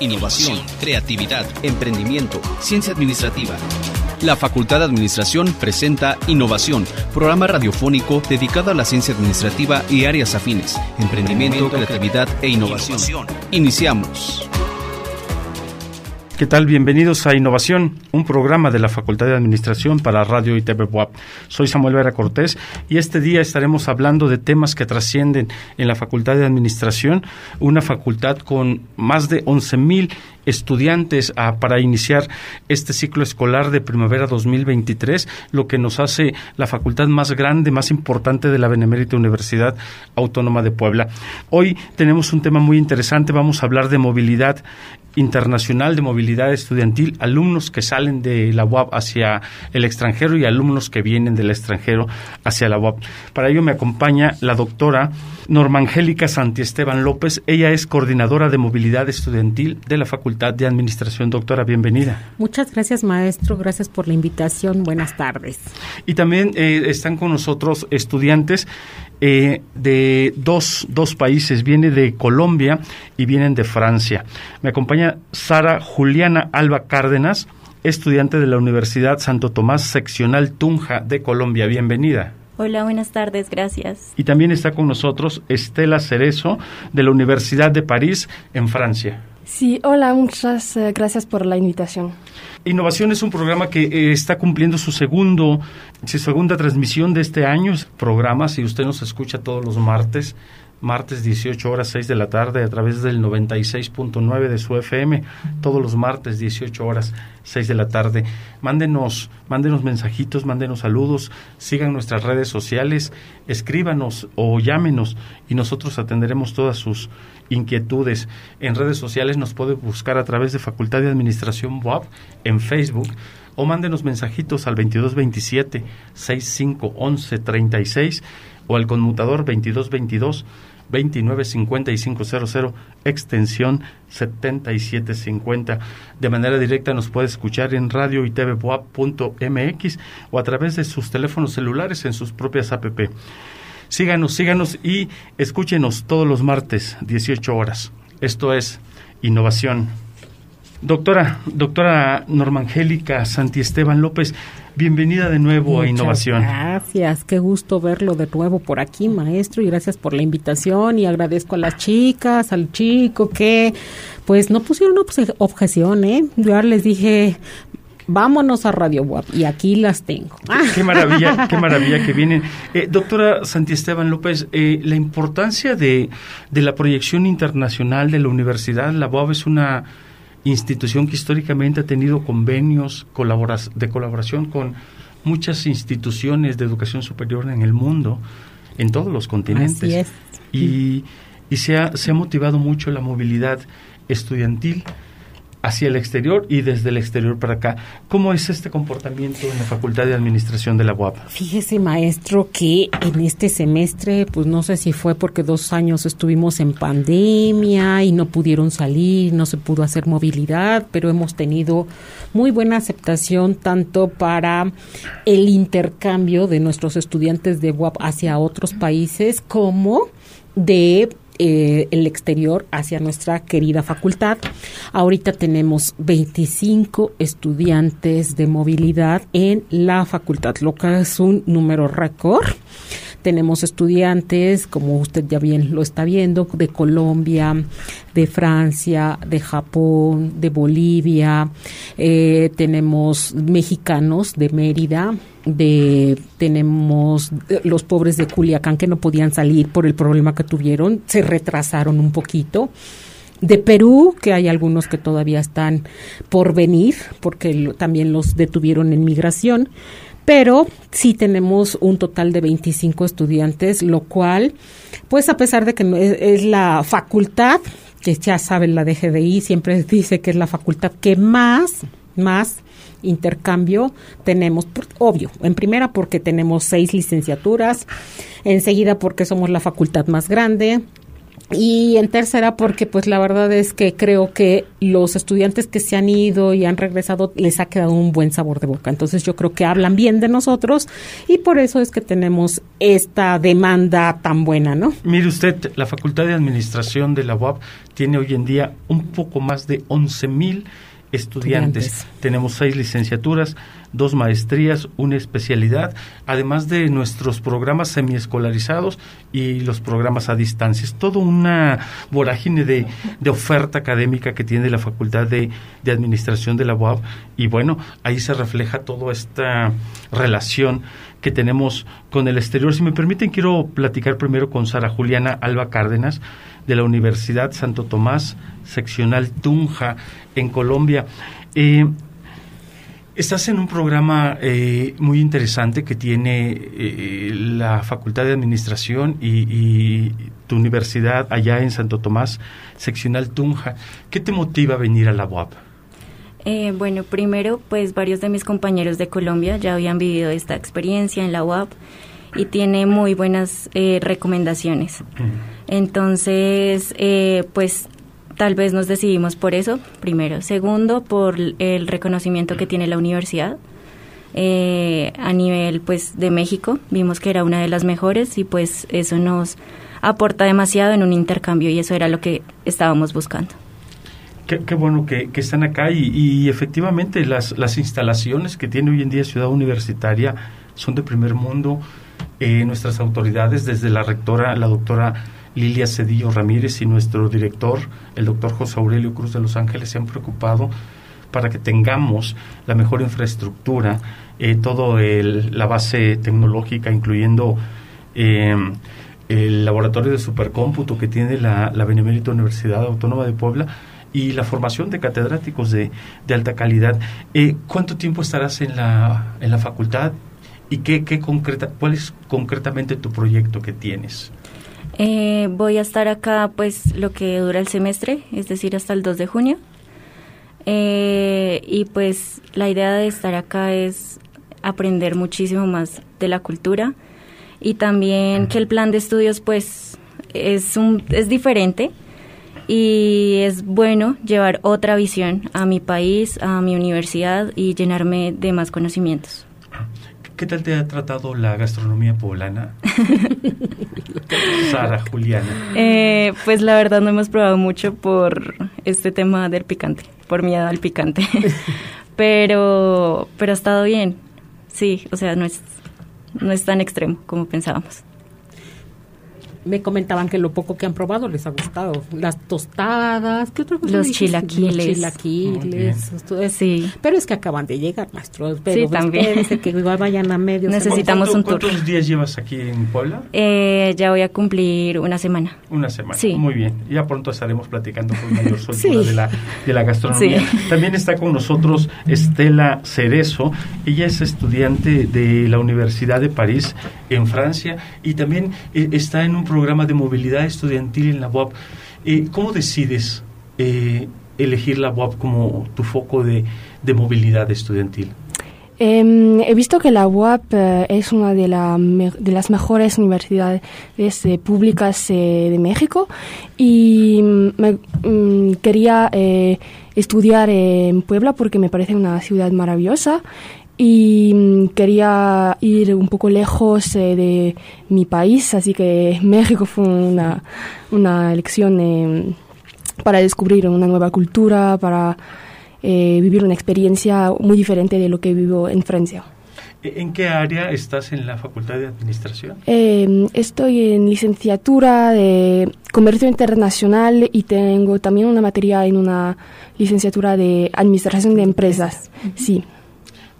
innovación, creatividad, emprendimiento, ciencia administrativa. La Facultad de Administración presenta Innovación, programa radiofónico dedicado a la ciencia administrativa y áreas afines, emprendimiento, creatividad e innovación. Iniciamos. ¿Qué tal? Bienvenidos a Innovación, un programa de la Facultad de Administración para Radio y TV. Soy Samuel Vera Cortés y este día estaremos hablando de temas que trascienden en la Facultad de Administración, una facultad con más de 11.000 mil estudiantes para iniciar este ciclo escolar de primavera 2023, lo que nos hace la facultad más grande, más importante de la Benemérita Universidad Autónoma de Puebla. Hoy tenemos un tema muy interesante, vamos a hablar de movilidad internacional de movilidad estudiantil, alumnos que salen de la UAP hacia el extranjero y alumnos que vienen del extranjero hacia la UAP. Para ello me acompaña la doctora Norma Angélica Santiesteban López. Ella es coordinadora de movilidad estudiantil de la Facultad de Administración. Doctora, bienvenida. Muchas gracias, maestro. Gracias por la invitación. Buenas tardes. Y también eh, están con nosotros estudiantes eh, de dos, dos países, viene de Colombia y vienen de Francia. Me acompaña Sara Juliana Alba Cárdenas, estudiante de la Universidad Santo Tomás Seccional Tunja de Colombia. Bienvenida. Hola, buenas tardes, gracias. Y también está con nosotros Estela Cerezo de la Universidad de París en Francia. Sí, hola, muchas eh, gracias por la invitación. Innovación es un programa que eh, está cumpliendo su segundo, su segunda transmisión de este año. Programa, si usted nos escucha todos los martes, martes 18 horas 6 de la tarde a través del 96.9 de su FM, todos los martes 18 horas 6 de la tarde. Mándenos, mándenos mensajitos, mándenos saludos, sigan nuestras redes sociales, escríbanos o llámenos y nosotros atenderemos todas sus inquietudes. En redes sociales nos puede buscar a través de Facultad de Administración WAP en Facebook o mándenos mensajitos al 2227 651136 o al conmutador 2222 295500 extensión 7750. De manera directa nos puede escuchar en radio y o a través de sus teléfonos celulares en sus propias app. Síganos, síganos y escúchenos todos los martes, 18 horas. Esto es Innovación. Doctora, doctora Norma Angélica Santi Esteban López, bienvenida de nuevo a Innovación. Gracias, qué gusto verlo de nuevo por aquí, maestro, y gracias por la invitación y agradezco a las chicas, al chico que pues no pusieron objeción, ¿eh? Yo les dije, vámonos a Radio WAP y aquí las tengo. Qué, maravilla, qué maravilla que vienen. Eh, doctora Santiesteban López, eh, la importancia de, de la proyección internacional de la universidad, la UAP es una institución que históricamente ha tenido convenios de colaboración con muchas instituciones de educación superior en el mundo, en todos los continentes. Y, y se, ha, se ha motivado mucho la movilidad estudiantil hacia el exterior y desde el exterior para acá. ¿Cómo es este comportamiento en la Facultad de Administración de la UAP? Fíjese, maestro, que en este semestre, pues no sé si fue porque dos años estuvimos en pandemia y no pudieron salir, no se pudo hacer movilidad, pero hemos tenido muy buena aceptación tanto para el intercambio de nuestros estudiantes de UAP hacia otros países como de eh, el exterior hacia nuestra querida facultad. Ahorita tenemos 25 estudiantes de movilidad en la facultad, lo que es un número récord. Tenemos estudiantes, como usted ya bien lo está viendo, de Colombia, de Francia, de Japón, de Bolivia. Eh, tenemos mexicanos de Mérida, de tenemos los pobres de Culiacán que no podían salir por el problema que tuvieron, se retrasaron un poquito de Perú, que hay algunos que todavía están por venir, porque también los detuvieron en migración pero sí tenemos un total de 25 estudiantes, lo cual, pues a pesar de que es, la facultad, que ya saben la DGDI, siempre dice que es la facultad que más, más intercambio tenemos, obvio, en primera porque tenemos seis licenciaturas, enseguida porque somos la facultad más grande, y en tercera porque pues la verdad es que creo que los estudiantes que se han ido y han regresado les ha quedado un buen sabor de boca. Entonces yo creo que hablan bien de nosotros y por eso es que tenemos esta demanda tan buena, ¿no? Mire usted, la Facultad de Administración de la UAP tiene hoy en día un poco más de 11 mil estudiantes. Tenemos seis licenciaturas, dos maestrías, una especialidad, además de nuestros programas semiescolarizados y los programas a distancia. Es toda una vorágine de, de oferta académica que tiene la Facultad de, de Administración de la UAB y bueno, ahí se refleja toda esta relación que tenemos con el exterior. Si me permiten, quiero platicar primero con Sara Juliana Alba Cárdenas de la Universidad Santo Tomás, seccional Tunja, en Colombia. Eh, Estás en un programa eh, muy interesante que tiene eh, la Facultad de Administración y, tu universidad allá en Santo Tomás, seccional Tunja. ¿Qué te motiva a venir a la UAP? Eh, bueno, primero, pues varios de mis compañeros de Colombia ya habían vivido esta experiencia en la UAP y tiene muy buenas recomendaciones. Entonces, pues Tal vez nos decidimos por eso, primero. Segundo, por el reconocimiento que tiene la universidad. Eh, a nivel pues de México vimos que era una de las mejores y pues eso nos aporta demasiado en un intercambio y eso era lo que estábamos buscando. Qué, bueno que, están acá y, efectivamente las, las instalaciones que tiene hoy en día Ciudad Universitaria son de primer mundo. Eh, nuestras autoridades, desde la rectora, la doctora Lilia Cedillo Ramírez y nuestro director, el doctor José Aurelio Cruz de Los Ángeles, se han preocupado para que tengamos la mejor infraestructura, eh, todo la base tecnológica, incluyendo eh, el laboratorio de supercómputo que tiene la, la Benemérita Universidad Autónoma de Puebla y la formación de catedráticos de, de alta calidad. Eh, ¿Cuánto tiempo estarás en la, en la facultad y qué, qué concreta, cuál es concretamente tu proyecto que tienes? Eh, voy a estar acá pues lo que dura el semestre, es decir, hasta el 2 de junio. Eh, y pues la idea de estar acá es aprender muchísimo más de la cultura y también que el plan de estudios pues es, un, es diferente y es bueno llevar otra visión a mi país, a mi universidad y llenarme de más conocimientos. ¿Qué tal te ha tratado la gastronomía poblana? Sara, Juliana. Eh, pues la verdad no hemos probado mucho por este tema del picante, por miedo al picante. pero, pero ha estado bien. Sí, o sea, no es, no es tan extremo como pensábamos me comentaban que lo poco que han probado les ha gustado. Las tostadas, ¿qué otra cosa? Los chilaquiles. Los chilaquiles. Sí. Pero es que acaban de llegar, maestros. Pero sí, también. que igual vayan a medio. Necesitamos un tour. ¿Cuántos días llevas aquí en Puebla? Eh, ya voy a cumplir una semana. Una semana. Sí. Muy bien. Ya pronto estaremos platicando con mayor soltura de, la, de la gastronomía. También está con nosotros Estela Cerezo. Ella es estudiante de la Universidad de París en Francia y también eh, está en un programa de movilidad estudiantil en la UAP. Eh, ¿Cómo decides eh, elegir la UAP como tu foco de, movilidad estudiantil? Em, he visto que la UAP es una de, de, las mejores universidades públicas de México y me, mm, quería estudiar en Puebla porque me parece una ciudad maravillosa y mm, quería ir un poco lejos eh, de mi país, así que México fue una, una elección eh, para descubrir una nueva cultura, para eh, vivir una experiencia muy diferente de lo que vivo en Francia. ¿En qué área estás en la Facultad de Administración? estoy en licenciatura de Comercio Internacional y tengo también una materia en una licenciatura de Administración de Empresas. Sí.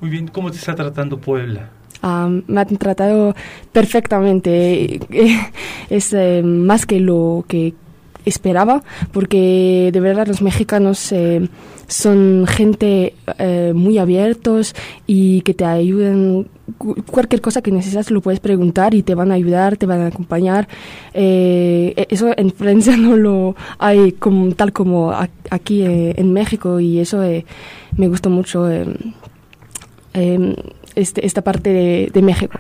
Muy bien, ¿cómo te está tratando Puebla? me han tratado perfectamente. es eh, más que lo que esperaba, porque de verdad los mexicanos eh, son gente eh, muy abiertos y que te ayudan. Cualquier cosa que necesitas lo puedes preguntar y te van a ayudar, te van a acompañar. E-, eso en Francia no lo hay como, tal como aquí en México y eso me gustó mucho. Em, este, esta parte de, México.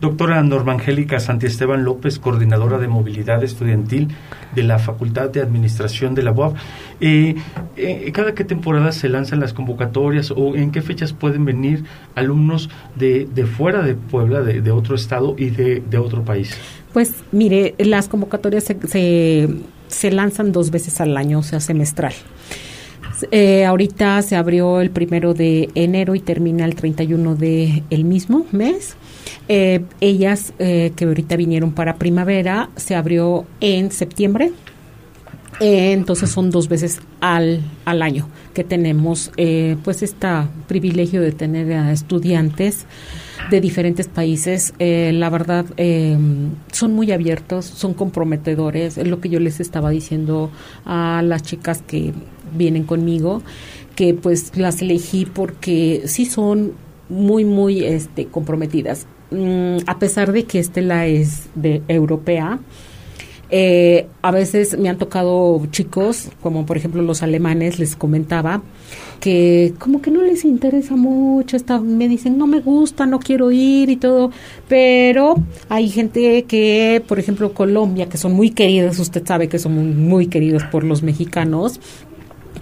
Doctora Norma Angélica Santiesteban López, coordinadora de movilidad estudiantil de la Facultad de Administración de la UAB. Eh, eh, ¿Cada qué temporada se lanzan las convocatorias o en qué fechas pueden venir alumnos de, de fuera de Puebla, de, otro estado y de, de, otro país? Pues mire, las convocatorias se, se, se lanzan dos veces al año, o sea, semestral. Eh, ahorita se abrió el primero de enero y termina el 31 de el mismo mes. Eh, ellas eh, que ahorita vinieron para primavera se abrió en septiembre. entonces son dos veces al, al año que tenemos pues este privilegio de tener a estudiantes de diferentes países. la verdad son muy abiertos, son comprometedores. Es lo que yo les estaba diciendo a las chicas que vienen conmigo, que pues las elegí porque sí son muy, muy este, comprometidas. Mm, a pesar de que Estela es de europea, eh, a veces me han tocado chicos, como por ejemplo los alemanes, les comentaba, que como que no les interesa mucho, está, me dicen no me gusta, no quiero ir y todo, pero hay gente que, por ejemplo Colombia, que son muy queridos, usted sabe que son muy queridos por los mexicanos,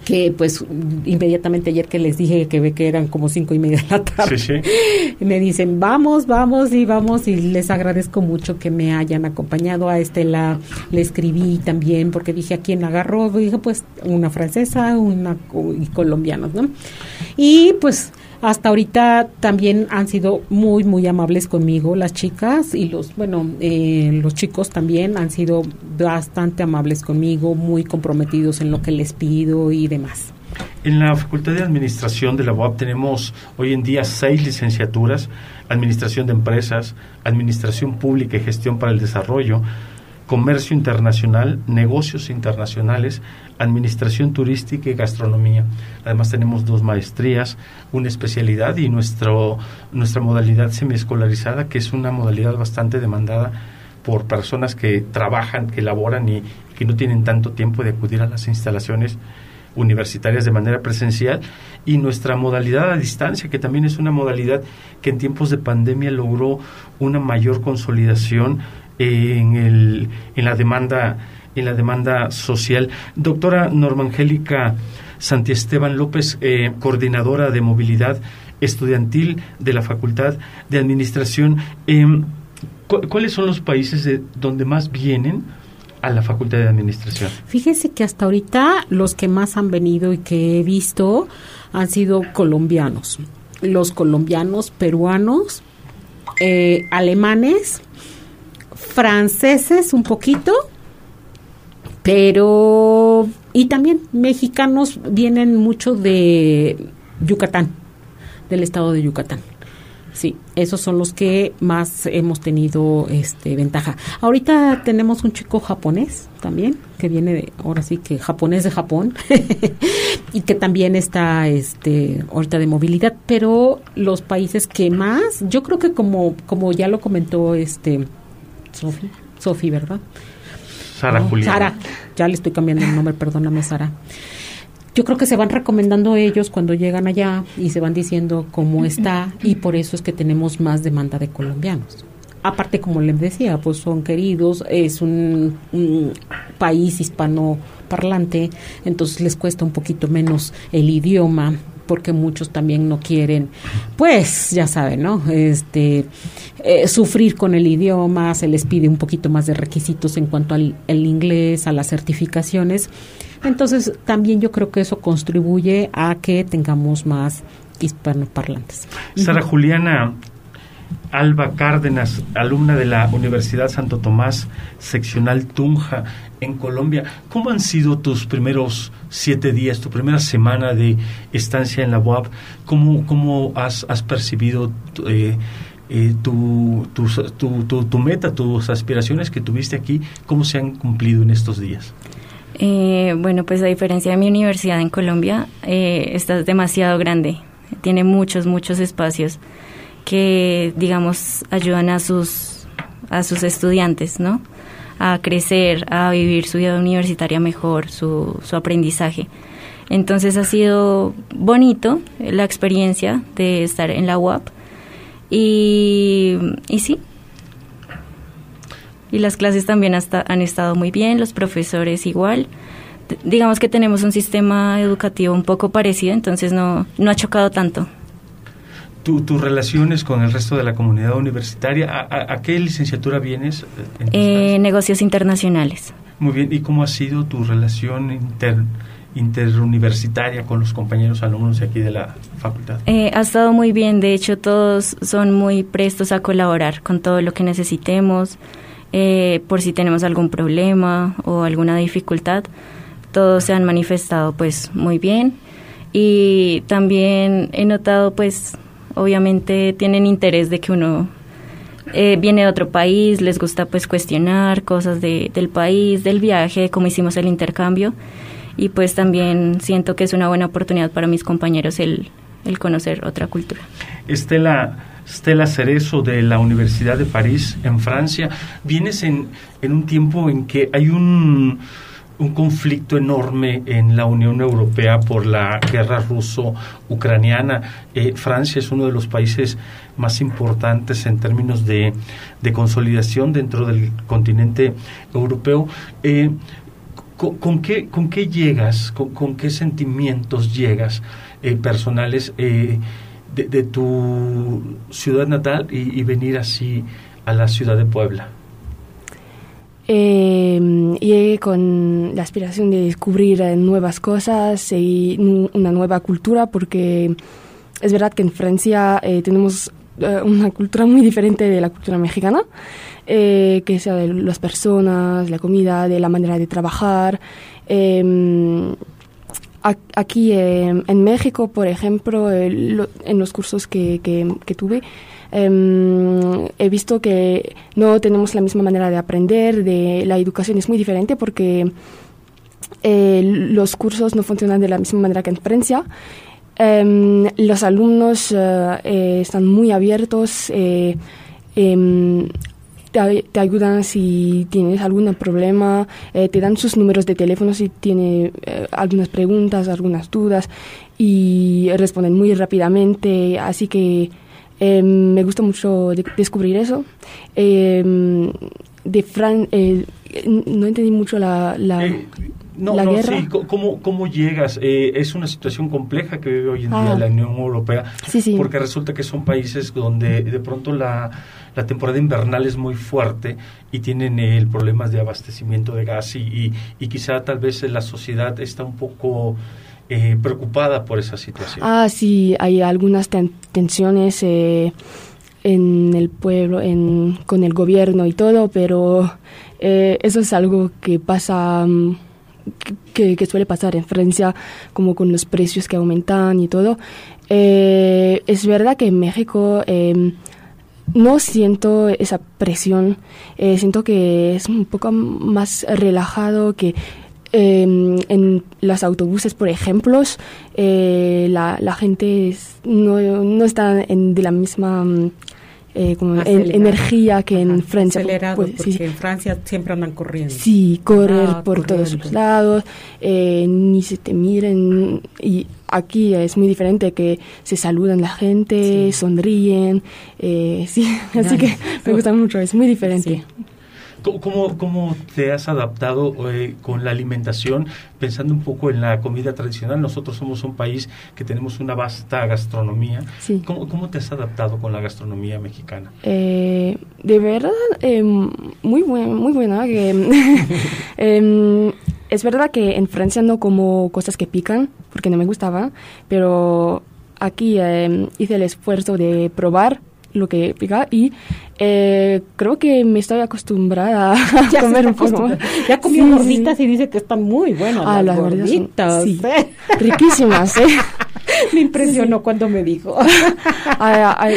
que pues inmediatamente ayer que les dije que ve que eran como cinco y media de la tarde, me dicen vamos, vamos y vamos y les agradezco mucho que me hayan acompañado. A Estela, le escribí también porque dije a quién agarró, dije pues una francesa, una y colombianos, ¿no? Y pues hasta ahorita también han sido muy, muy amables conmigo las chicas y los, bueno, eh, los chicos también han sido bastante amables conmigo, muy comprometidos en lo que les pido y demás. En la Facultad de Administración de la UAP tenemos hoy en día seis licenciaturas, Administración de Empresas, Administración Pública y Gestión para el Desarrollo, Comercio Internacional, Negocios Internacionales, Administración Turística y Gastronomía. Además tenemos dos maestrías, una especialidad y nuestro, nuestra modalidad semiescolarizada, que es una modalidad bastante demandada por personas que trabajan, que laboran y que no tienen tanto tiempo de acudir a las instalaciones universitarias de manera presencial y nuestra modalidad a distancia, que también es una modalidad que en tiempos de pandemia logró una mayor consolidación en, el, en la demanda en la demanda social. Doctora Norma Angélica Santiesteban López, eh, coordinadora de movilidad estudiantil de la Facultad de Administración, em, ¿cuáles son los países de donde más vienen a la Facultad de Administración? Fíjese que hasta ahorita los que más han venido y que he visto han sido colombianos. Los colombianos, peruanos, eh, alemanes, franceses un poquito, pero y también mexicanos vienen mucho de Yucatán, del estado de Yucatán. Sí, esos son los que más hemos tenido este ventaja. Ahorita tenemos un chico japonés también que viene de, ahora sí que japonés de Japón y que también está este ahorita de movilidad, pero los países que más, yo creo que como como ya lo comentó este Sofi, Sofi, ¿verdad? Sara Julián. Sara, ya le estoy cambiando el nombre, perdóname Sara. Yo creo que se van recomendando ellos cuando llegan allá y se van diciendo cómo está y por eso es que tenemos más demanda de colombianos. Aparte, como les decía, pues son queridos, es un, un país hispano parlante, entonces les cuesta un poquito menos el idioma, porque muchos también no quieren, pues ya saben, ¿no? Este, eh, sufrir con el idioma, se les pide un poquito más de requisitos en cuanto al el inglés, a las certificaciones. Entonces, también yo creo que eso contribuye a que tengamos más hispanoparlantes. Sara Juliana, Alba Cárdenas, alumna de la Universidad Santo Tomás, seccional Tunja, en Colombia. ¿Cómo han sido tus primeros siete días, tu primera semana de estancia en la UAP? ¿Cómo, cómo has, has percibido eh, eh, tu, tu, tu, meta, tus aspiraciones que tuviste aquí? ¿Cómo se han cumplido en estos días? Eh, bueno, pues a diferencia de mi universidad en Colombia, esta es demasiado grande, tiene muchos, muchos espacios que, digamos, ayudan a sus, a sus estudiantes, ¿no? A crecer, a vivir su vida universitaria mejor, su, su aprendizaje. Entonces ha sido bonito la experiencia de estar en la UAP y, y sí, Y las clases también hasta, han estado muy bien, los profesores igual. digamos que tenemos un sistema educativo un poco parecido, entonces no, no ha chocado tanto. ¿Tus relaciones con el resto de la comunidad universitaria? ¿A, qué licenciatura vienes? Eh, negocios internacionales. Muy bien, ¿y cómo ha sido tu relación inter, interuniversitaria con los compañeros alumnos de aquí de la facultad? Eh, ha estado muy bien, de hecho todos son muy prestos a colaborar con todo lo que necesitemos, eh, por si tenemos algún problema o alguna dificultad, todos se han manifestado pues muy bien y también he notado pues obviamente tienen interés de que uno eh, viene de otro país, les gusta pues cuestionar cosas de, del país, del viaje, como hicimos el intercambio y pues también siento que es una buena oportunidad para mis compañeros el, el conocer otra cultura. Estela, Estela Cerezo de la Universidad de París en Francia, vienes en, en un tiempo en que hay un un conflicto enorme en la Unión Europea por la guerra ruso-ucraniana. Eh, Francia es uno de los países más importantes en términos de, consolidación dentro del continente europeo. Eh, con, qué, ¿Con qué llegas, con, qué sentimientos llegas eh, personales de, tu ciudad natal y venir así a la ciudad de Puebla? Eh, llegué con la aspiración de descubrir eh, nuevas cosas y una nueva cultura porque es verdad que en Francia eh, tenemos eh, una cultura muy diferente de la cultura mexicana, que sea de las personas, la comida, de la manera de trabajar. Em, aquí en México, por ejemplo, en los cursos que tuve, Em, he visto que no tenemos la misma manera de aprender, de la educación es muy diferente porque eh, los cursos no funcionan de la misma manera que en Francia. Em, los alumnos eh, eh, están muy abiertos, em, te, ayudan si tienes algún problema, te dan sus números de teléfono si tienes algunas preguntas, algunas dudas y responden muy rápidamente, así que Em, me gusta mucho descubrir eso. Em, de Fran, eh, no entendí mucho la, la, eh, no, no, guerra. Sí, ¿cómo, cómo llegas? Eh, es una situación compleja que vive hoy en día ah. la Unión Europea, sí, sí. porque resulta que son países donde de pronto la, la temporada invernal es muy fuerte y tienen el problemas de abastecimiento de gas y, y, y quizá tal vez la sociedad está un poco eh, preocupada por esa situación. Ah, sí, hay algunas tensiones eh, en el pueblo, en, con el gobierno y todo, pero eh, eso es algo que pasa, mm, que, suele pasar en Francia, como con los precios que aumentan y todo. es verdad que en México em, no siento esa presión, siento que es un poco más relajado, que Em, en los autobuses, por ejemplo, eh, la, la, gente no, no está en, de la misma mm, eh, como energía que en Francia. Pues, porque en Francia siempre andan corriendo. Sí, correr ah, por todos los lados, eh, ni se te miren. Y aquí es muy diferente que se saludan la gente, sonríen. sí, así que me gusta mucho, es muy diferente. ¿Cómo, ¿Cómo, te has adaptado eh, con la alimentación, pensando un poco en la comida tradicional? Nosotros somos un país que tenemos una vasta gastronomía. ¿Cómo, ¿Cómo, te has adaptado con la gastronomía mexicana? Eh, de verdad, em, muy, buen, muy buena. Em, es verdad que en Francia no como cosas que pican, porque no me gustaba, pero aquí em, hice el esfuerzo de probar lo que pica y eh, creo que me estoy acostumbrada a comer un poco. Ya comió gorditas y dice que están muy buenas ah, las, gorditas. sí, riquísimas, ¿eh? me impresionó cuando me dijo. hay,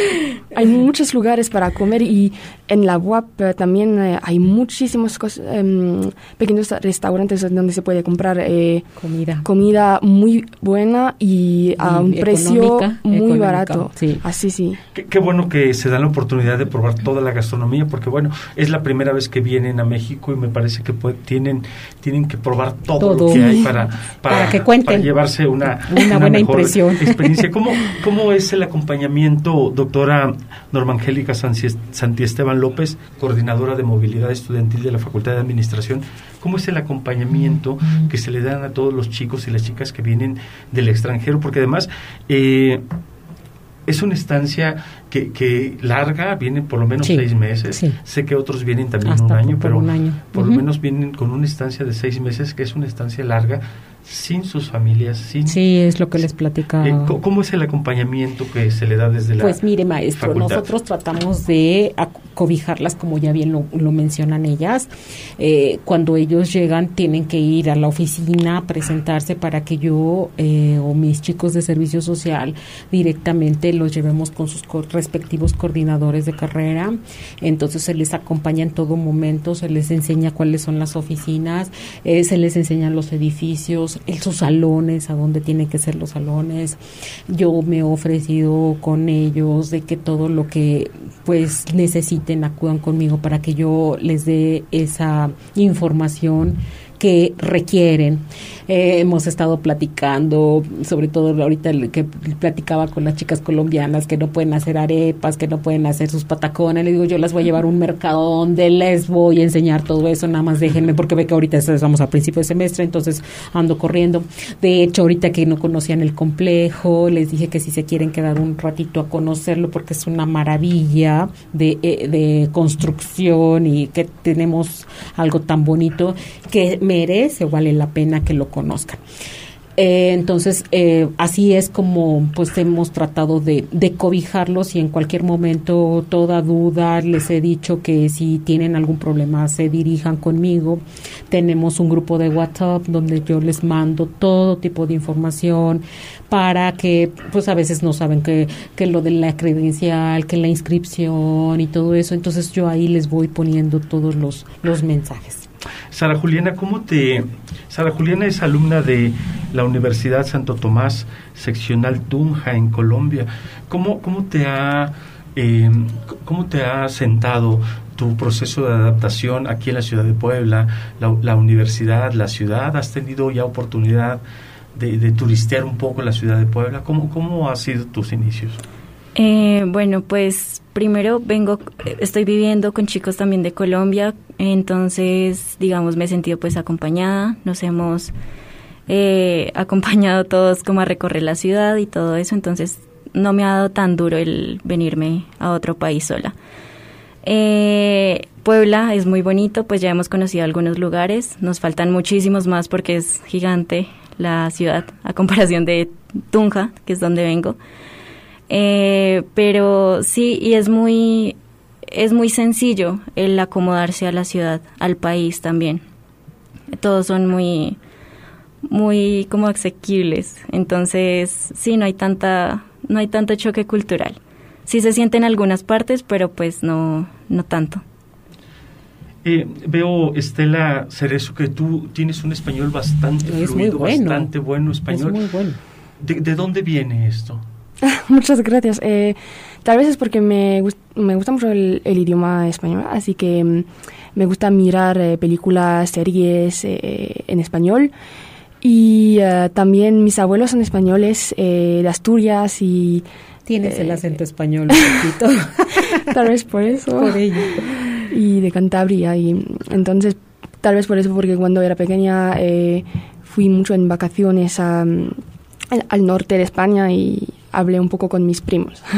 hay, muchos lugares para comer y en la UAP eh, también eh, hay muchísimos em, pequeños restaurantes donde se puede comprar comida. comida muy buena y a un precio muy barato. Sí. Así sí. Qué, qué bueno que se da la oportunidad de probar todo la gastronomía, porque bueno, es la primera vez que vienen a México y me parece que tienen, tienen que probar todo, lo que hay para, para, que cuenten. llevarse una, buena impresión. experiencia. experiencia. ¿Cómo, ¿Cómo es el acompañamiento, doctora Norma Angélica Santiesteban López, coordinadora de movilidad estudiantil de la Facultad de Administración? ¿Cómo es el acompañamiento que se le dan a todos los chicos y las chicas que vienen del extranjero? Porque además... Eh, es una estancia que, que larga, vienen por lo menos seis meses. Sé que otros vienen también un año, pero un año. por lo menos vienen con una estancia de seis meses, que es una estancia larga sin sus familias, sin... Sí, es lo que les platicaba. Eh, ¿Cómo es el acompañamiento que se le da desde la Pues mire, maestro, nosotros tratamos de cobijarlas, como ya bien lo, mencionan ellas. Eh, cuando ellos llegan, tienen que ir a la oficina a presentarse para que yo eh, o mis chicos de servicio social directamente los llevemos con sus respectivos coordinadores de carrera. Entonces se les acompaña en todo momento, se les enseña cuáles son las oficinas, se les enseñan los edificios, sus salones, a dónde tienen que ser los salones. Yo me he ofrecido con ellos de que todo lo que pues acudan conmigo para que yo les dé esa información que requieren. Eh, hemos estado platicando, sobre todo ahorita que platicaba con las chicas colombianas que no pueden hacer arepas, que no pueden hacer sus patacones. Le digo, yo las voy a llevar a un mercado donde les voy a enseñar todo eso, nada más déjenme, porque ve que ahorita estamos a principio de semestre, entonces ando corriendo. De hecho, ahorita que no conocían el complejo, les dije que si se quieren quedar un ratito a conocerlo, porque es una maravilla de, eh, de construcción y que tenemos algo tan bonito que merece vale la pena que lo conozcan. Eh, entonces, eh, así es como pues hemos tratado de, de, cobijarlos y en cualquier momento, toda duda, les he dicho que si tienen algún problema se dirijan conmigo. Tenemos un grupo de WhatsApp donde yo les mando todo tipo de información para que pues a veces no saben que, que lo de la credencial, que la inscripción y todo eso. Entonces yo ahí les voy poniendo todos los, los mensajes. Sara Juliana, ¿cómo te... Sara Juliana es alumna de la Universidad Santo Tomás, seccional Tunja, en Colombia. ¿Cómo, cómo, te, ha, eh, ¿cómo te ha sentado tu proceso de adaptación aquí en la ciudad de Puebla, la, universidad, la ciudad? ¿Has tenido ya oportunidad de, de, turistear un poco la ciudad de Puebla? ¿Cómo, cómo han sido tus inicios? Eh, bueno, pues primero vengo, estoy viviendo con chicos también de Colombia, entonces, digamos, me he sentido pues acompañada, nos hemos eh, acompañado todos como a recorrer la ciudad y todo eso, entonces no me ha dado tan duro el venirme a otro país sola. Eh, Puebla es muy bonito, pues ya hemos conocido algunos lugares, nos faltan muchísimos más porque es gigante la ciudad a comparación de Tunja, que es donde vengo. Eh, pero sí, y es muy, es muy sencillo el acomodarse a la ciudad, al país también. Todos son muy, muy como asequibles. Entonces, sí, no hay tanta, no hay tanto choque cultural. Sí se siente en algunas partes, pero pues no, no tanto. Eh, veo, Estela Cerezo, que tú tienes un español bastante fluido, bastante bueno español. muy bueno. ¿De dónde viene esto? Muchas gracias. Eh, tal vez es porque me, me gusta mucho el, idioma español, así que mm, me gusta mirar eh, películas, series eh, en español. Y también mis abuelos son españoles de Asturias y... Tienes el acento español un poquito. tal vez por eso. Por ello. Y de Cantabria. Y entonces, tal vez por eso, porque cuando era pequeña fui mucho en vacaciones mm, al norte de España y hablé un poco con mis primos.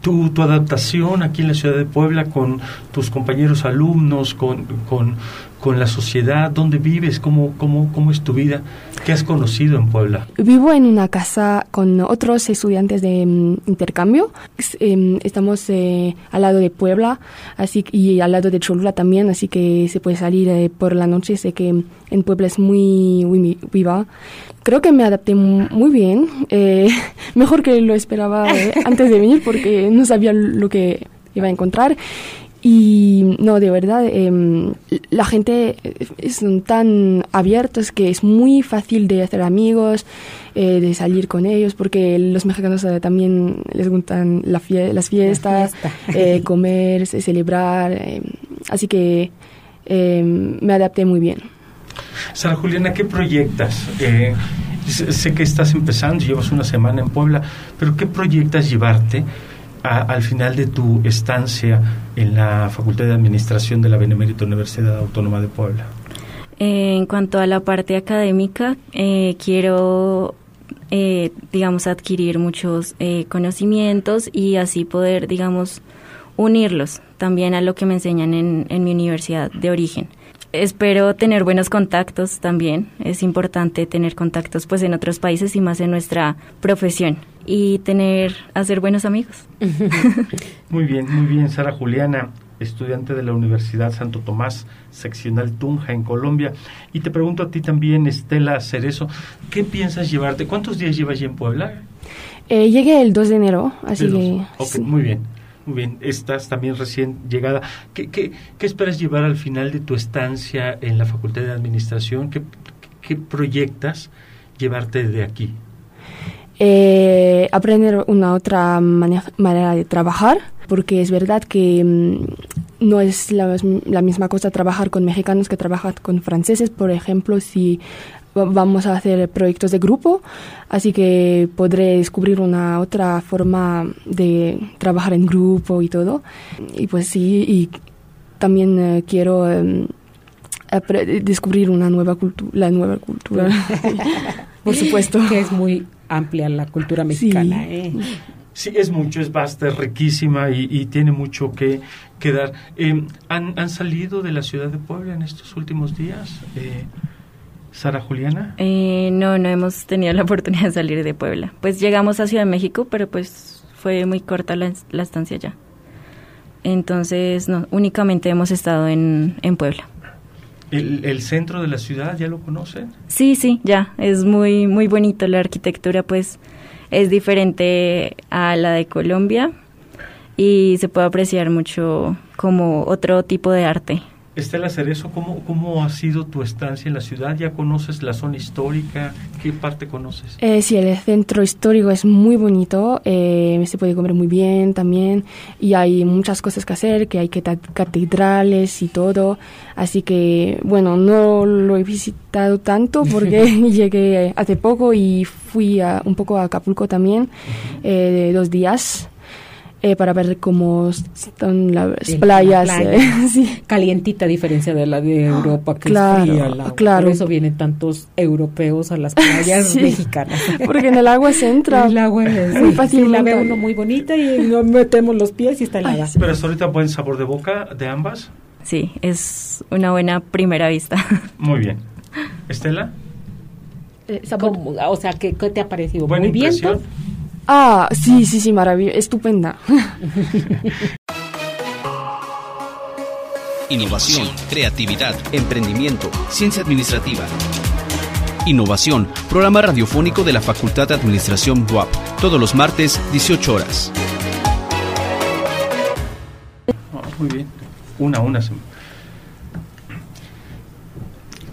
Tu, tu, adaptación aquí en la ciudad de Puebla con tus compañeros alumnos, con, con, con la sociedad, dónde vives, cómo, cómo, cómo es tu vida, qué has conocido en Puebla. Vivo en una casa con otros estudiantes de mm, intercambio. Em, estamos eh, al lado de Puebla así y al lado de Cholula también, así que se puede salir eh, por la noche. Sé que en Puebla es muy, muy viva. Creo que me adapté muy bien, eh, mejor que lo esperaba antes de venir porque no sabía lo que iba a encontrar y no, de verdad, em, la gente son tan abiertos que es muy fácil de hacer amigos, eh, de salir con ellos, porque los mexicanos eh, también les gustan las fiestas, eh, comer, celebrar. Em, así que em, me adapté muy bien. Sara Juliana, ¿qué proyectas? Sé que estás empezando, llevas una semana en Puebla, pero ¿qué proyectas llevarte al final de tu estancia en la Facultad de Administración de la Benemérita Universidad Autónoma de Puebla? Eh, en cuanto a la parte académica, eh, quiero, eh, digamos, adquirir muchos conocimientos y así poder, digamos, unirlos también a lo que me enseñan en, en mi universidad de origen espero tener buenos contactos también. Es importante tener contactos pues en otros países y más en nuestra profesión y tener hacer buenos amigos. muy bien, muy bien, Sara Juliana, estudiante de la Universidad Santo Tomás, seccional Tunja en Colombia. Y te pregunto a ti también, Estela Cerezo, ¿qué piensas llevarte? ¿Cuántos días llevas allí en Puebla? Eh, llegué el 2 de enero, así que... Muy bien. Muy bien, estás también recién llegada. ¿Qué, qué, qué esperas llevar al final de tu estancia en la Facultad de Administración? ¿Qué, qué proyectas llevarte de aquí? Eh, aprender una otra manera de trabajar, porque es verdad que mm, no es la, la, misma cosa trabajar con mexicanos que trabajar con franceses. Por ejemplo, si vamos a hacer proyectos de grupo, así que podré descubrir una otra forma de trabajar en grupo y todo. Y pues sí, y también eh, quiero em, descubrir una nueva cultura, la nueva cultura, por supuesto. Que es muy amplia la cultura mexicana. Sí. ¿eh? Sí, es mucho, es vasta, es riquísima y, tiene mucho que, que dar. Em, ¿han, ¿han, salido de la ciudad de Puebla en estos últimos días? Eh, Sara Juliana? Eh, no, no hemos tenido la oportunidad de salir de Puebla. Pues llegamos a Ciudad de México, pero pues fue muy corta la, estancia ya. Entonces, no, únicamente hemos estado en, en Puebla. ¿El, ¿El, centro de la ciudad ya lo conocen? Sí, sí, ya. Es muy, muy bonito. La arquitectura, pues, es diferente a la de Colombia y se puede apreciar mucho como otro tipo de arte. Estela Cerezo, ¿cómo, ¿cómo ha sido tu estancia en la ciudad? ¿Ya conoces la zona histórica? ¿Qué parte conoces? Eh, sí, el centro histórico es muy bonito, eh, se puede comer muy bien también y hay muchas cosas que hacer, que hay que catedrales y todo, así que bueno, no lo he visitado tanto porque llegué hace poco y fui a, un poco a Acapulco también, eh, dos días eh, para ver cómo están las playas. Eh, Calientita a diferencia de la de Europa, que claro, es fría Claro. Por eso vienen tantos europeos a las playas mexicanas. Porque en el agua se entra. el agua es muy fácil. la ve uno muy bonita y nos metemos los pies y está helada. Pero hasta ahorita buen sabor de boca de ambas. Sí, es una buena primera vista. Muy bien. ¿Estela? Eh, o sea, ¿qué, ¿qué, te ha parecido? Muy bien. Ah, sí, sí, sí, maravilloso, estupenda. Innovación, creatividad, emprendimiento, ciencia administrativa. Innovación, programa radiofónico de la Facultad de Administración BUAP, todos los martes, 18 horas. Ah, muy bien. Una, una.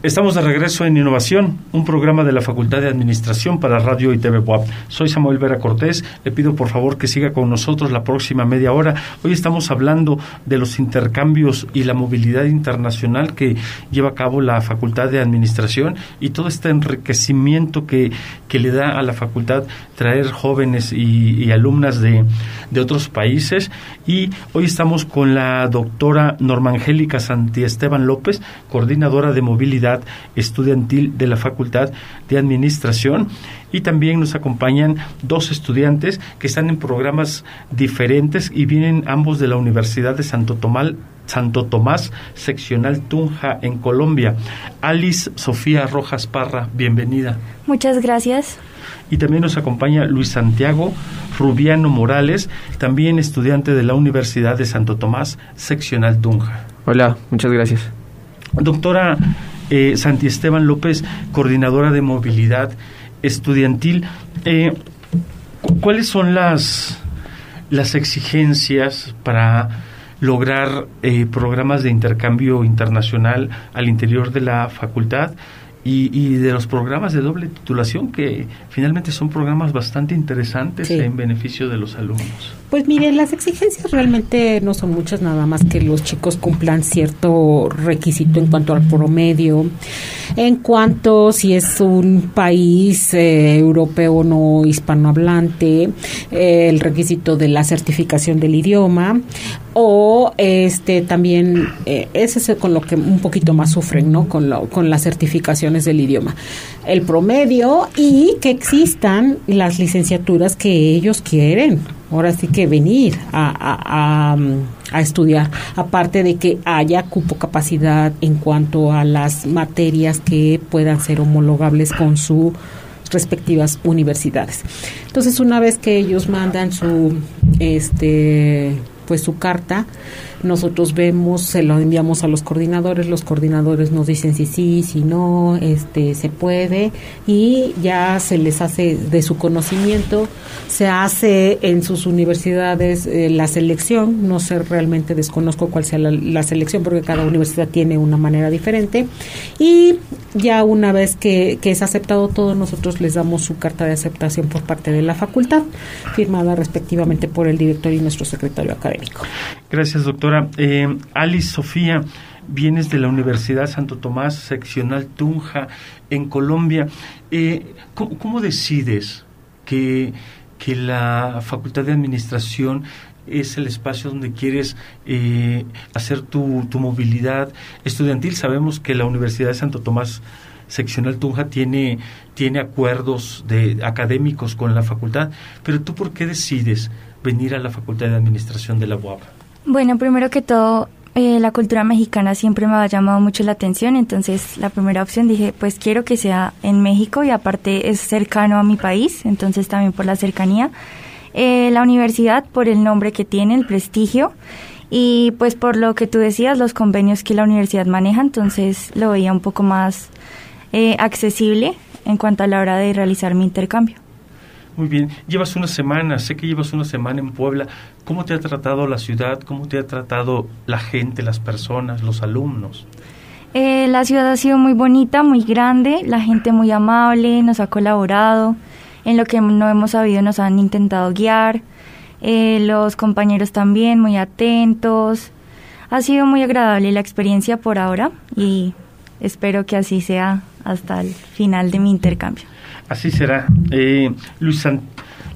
Estamos de regreso en Innovación, un programa de la Facultad de Administración para Radio y TV WAP. Soy Samuel Vera Cortés. Le pido por favor que siga con nosotros la próxima media hora. Hoy estamos hablando de los intercambios y la movilidad internacional que lleva a cabo la Facultad de Administración y todo este enriquecimiento que, que le da a la facultad traer jóvenes y, alumnas de, de, otros países. Y hoy estamos con la doctora Norma Angélica Santiesteban López, coordinadora de movilidad estudiantil de la Facultad de Administración y también nos acompañan dos estudiantes que están en programas diferentes y vienen ambos de la Universidad de Santo Tomás, Santo Tomás, seccional Tunja en Colombia. Alice Sofía Rojas Parra, bienvenida. Muchas gracias. Y también nos acompaña Luis Santiago Rubiano Morales, también estudiante de la Universidad de Santo Tomás, seccional Tunja. Hola, muchas gracias. Doctora eh, Santi Esteban López, coordinadora de movilidad estudiantil. Eh, ¿Cuáles son las, las exigencias para lograr eh, programas de intercambio internacional al interior de la facultad? Y, de los programas de doble titulación que finalmente son programas bastante interesantes en beneficio de los alumnos. Pues miren, las exigencias realmente no son muchas, nada más que los chicos cumplan cierto requisito en cuanto al promedio, en cuanto si es un país eh, europeo no hispanohablante, eh, el requisito de la certificación del idioma, o este también eh, ese es con lo que un poquito más sufren, ¿no? Con, lo, con las del idioma. El promedio y que existan las licenciaturas que ellos quieren. Ahora sí que venir a, a, a, estudiar, aparte de que haya cupo capacidad en cuanto a las materias que puedan ser homologables con sus respectivas universidades. Entonces, una vez que ellos mandan su este pues su carta nosotros vemos, se lo enviamos a los coordinadores, los coordinadores nos dicen si sí, si no, este se puede y ya se les hace de su conocimiento, se hace en sus universidades eh, la selección, no sé realmente desconozco cuál sea la, selección porque cada universidad tiene una manera diferente y ya una vez que, que es aceptado todo, nosotros les damos su carta de aceptación por parte de la facultad, firmada respectivamente por el director y nuestro secretario académico. Gracias, doctora. Eh, Alice Sofía, vienes de la Universidad Santo Tomás, seccional Tunja, en Colombia. Eh, ¿cómo, decides que, que la Facultad de Administración es el espacio donde quieres eh, hacer tu, tu, movilidad estudiantil. Sabemos que la Universidad de Santo Tomás seccional Tunja tiene, tiene acuerdos de, académicos con la facultad, pero tú por qué decides venir a la Facultad de Administración de la UAP? Bueno, primero que todo, eh, la cultura mexicana siempre me ha llamado mucho la atención, entonces la primera opción dije, pues quiero que sea en México y aparte es cercano a mi país, entonces también por la cercanía. Eh, la universidad por el nombre que tiene, el prestigio y pues por lo que tú decías, los convenios que la universidad maneja, entonces lo veía un poco más eh, accesible en cuanto a la hora de realizar mi intercambio. Muy bien, llevas una semana, sé que llevas una semana en Puebla. ¿Cómo te ha tratado la ciudad? ¿Cómo te ha tratado la gente, las personas, los alumnos? Eh, la ciudad ha sido muy bonita, muy grande, la gente muy amable, nos ha colaborado. En lo que no hemos sabido nos han intentado guiar. Eh, los compañeros también muy atentos. Ha sido muy agradable la experiencia por ahora y espero que así sea hasta el final de mi intercambio. Así será. Eh, Luis,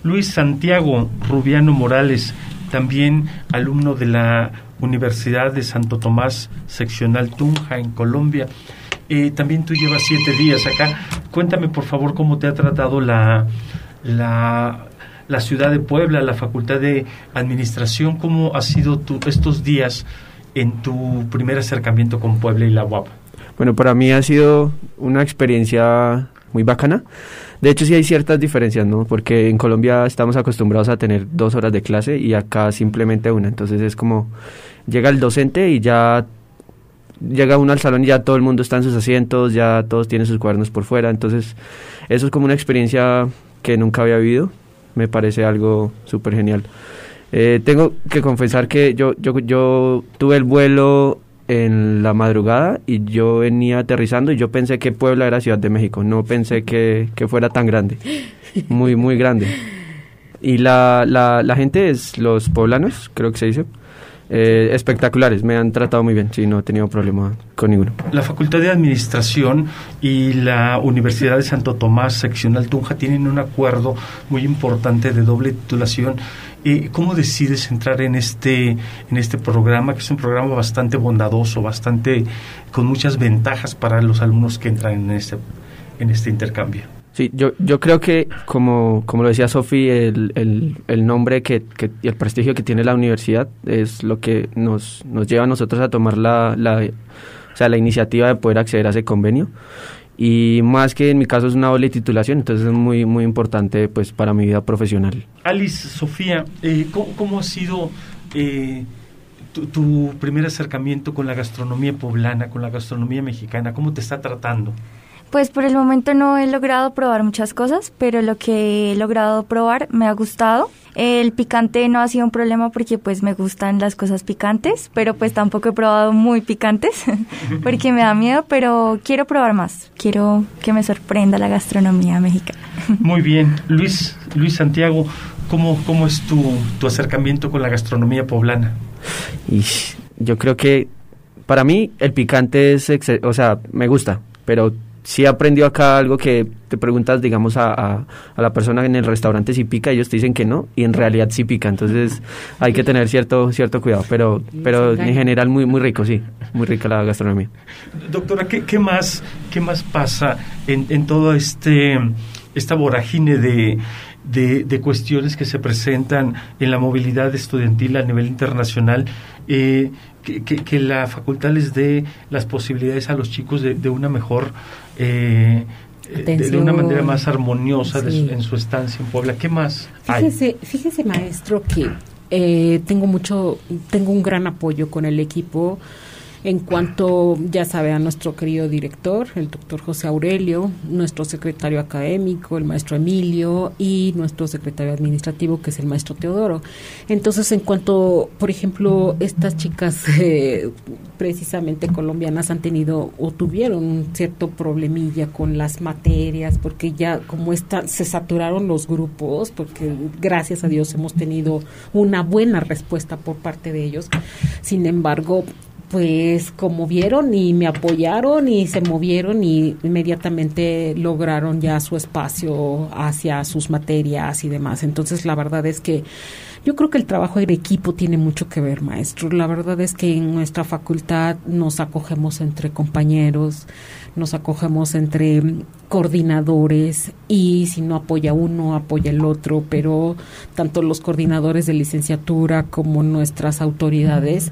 Luis Santiago Rubiano Morales, también alumno de la Universidad de Santo Tomás, seccional Tunja, en Colombia. Eh, también tú llevas siete días acá. Cuéntame, por favor, cómo te ha tratado la, la, la ciudad de Puebla, la Facultad de Administración, cómo ha sido tu, estos días en tu primer acercamiento con Puebla y la UAP. Bueno, para mí ha sido una experiencia muy bacana. De hecho, sí hay ciertas diferencias, ¿no? Porque en Colombia estamos acostumbrados a tener dos horas de clase y acá simplemente una. Entonces es como llega el docente y ya llega uno al salón y ya todo el mundo está en sus asientos, ya todos tienen sus cuadernos por fuera. Entonces eso es como una experiencia que nunca había vivido. Me parece algo súper genial. Eh, tengo que confesar que yo, yo, yo tuve el vuelo en la madrugada y yo venía aterrizando y yo pensé que Puebla era Ciudad de México, no pensé que, fuera tan grande, muy, muy grande. Y la, la, la gente es, los poblanos, creo que se dice, eh, espectaculares, me han tratado muy bien, sí, no he tenido problema con ninguno. La Facultad de Administración y la Universidad de Santo Tomás, seccional Tunja, tienen un acuerdo muy importante de doble titulación ¿Cómo decides entrar en este, en este programa, que es un programa bastante bondadoso, bastante con muchas ventajas para los alumnos que entran en este, en este intercambio? Sí, yo, yo creo que, como, como lo decía Sofi, el, el, el, nombre que, que, y el prestigio que tiene la universidad es lo que nos, nos lleva a nosotros a tomar la, la, o sea, la iniciativa de poder acceder a ese convenio y más que en mi caso es una doble titulación, entonces es muy, muy importante pues para mi vida profesional. Alice, Sofía, eh, ¿cómo, ha sido eh, tu, primer acercamiento con la gastronomía poblana, con la gastronomía mexicana? ¿Cómo te está tratando? Pues por el momento no he logrado probar muchas cosas, pero lo que he logrado probar me ha gustado El picante no ha sido un problema porque pues me gustan las cosas picantes, pero pues tampoco he probado muy picantes porque me da miedo, pero quiero probar más. Quiero que me sorprenda la gastronomía mexicana. Muy bien. Luis, Luis Santiago, ¿cómo, cómo es tu, tu acercamiento con la gastronomía poblana? Y yo creo que para mí el picante es, o sea, me gusta, pero sí aprendió acá algo que te preguntas, digamos, a, a, la persona en el restaurante si pica, ellos te dicen que no, y en realidad sí pica, entonces hay que tener cierto cierto cuidado, pero pero en general muy muy rico, sí, muy rica la gastronomía. Doctora, ¿qué, qué más qué más pasa en, en todo este esta vorágine de de, cuestiones que se presentan en la movilidad estudiantil a nivel internacional, eh, que, la facultad les dé las posibilidades a los chicos de, una mejor... Eh, de, una manera más armoniosa en su estancia en Puebla. ¿Qué más? Fíjese, fíjese maestro, que eh, tengo mucho, tengo un gran apoyo con el equipo en cuanto, ya sabe, a nuestro querido director, el doctor José Aurelio, nuestro secretario académico, el maestro Emilio, y nuestro secretario administrativo, que es el maestro Teodoro. Entonces, en cuanto, por ejemplo, estas chicas eh, precisamente colombianas han tenido o tuvieron un cierto problemilla con las materias, porque ya como está, se saturaron los grupos, porque gracias a Dios hemos tenido una buena respuesta por parte de ellos. Sin embargo, pues como vieron y me apoyaron y se movieron y inmediatamente lograron ya su espacio hacia sus materias y demás. Entonces la verdad es que yo creo que el trabajo en equipo tiene mucho que ver, maestro. La verdad es que en nuestra facultad nos acogemos entre compañeros, nos acogemos entre coordinadores y si no apoya uno, apoya el otro, pero tanto los coordinadores de licenciatura como nuestras autoridades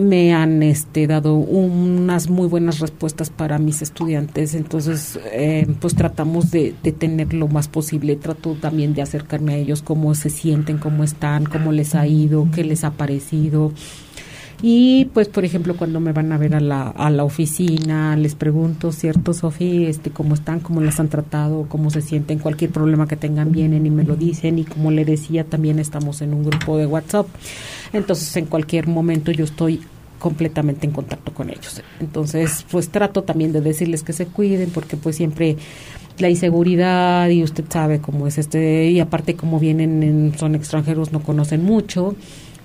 me han este, dado unas muy buenas respuestas para mis estudiantes, entonces eh, pues tratamos de, de, tener lo más posible, trato también de acercarme a ellos, cómo se sienten, cómo están, cómo les ha ido, qué les ha parecido. Y pues, por ejemplo, cuando me van a ver a la, a la oficina, les pregunto, ¿cierto, Sofía? Este, ¿Cómo están? ¿Cómo las han tratado? ¿Cómo se sienten? Cualquier problema que tengan, vienen y me lo dicen. Y como le decía, también estamos en un grupo de WhatsApp. Entonces, en cualquier momento yo estoy completamente en contacto con ellos. Entonces, pues trato también de decirles que se cuiden porque pues siempre la inseguridad y usted sabe cómo es este y aparte como vienen son extranjeros no conocen mucho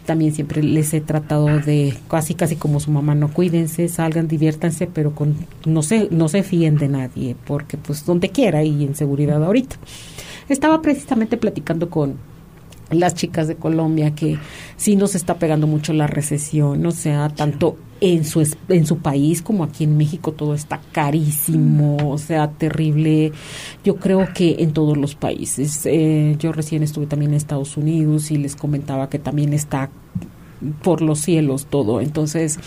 también siempre les he tratado de casi casi como su mamá no cuídense salgan diviértanse pero con no se no se fíen de nadie porque pues donde quiera y en seguridad ahorita estaba precisamente platicando con las chicas de Colombia que sí nos está pegando mucho la recesión, o sea, tanto en su en su país como aquí en México todo está carísimo, o sea, terrible. Yo creo que en todos los países. Eh, yo recién estuve también en Estados Unidos y les comentaba que también está por los cielos todo. Entonces,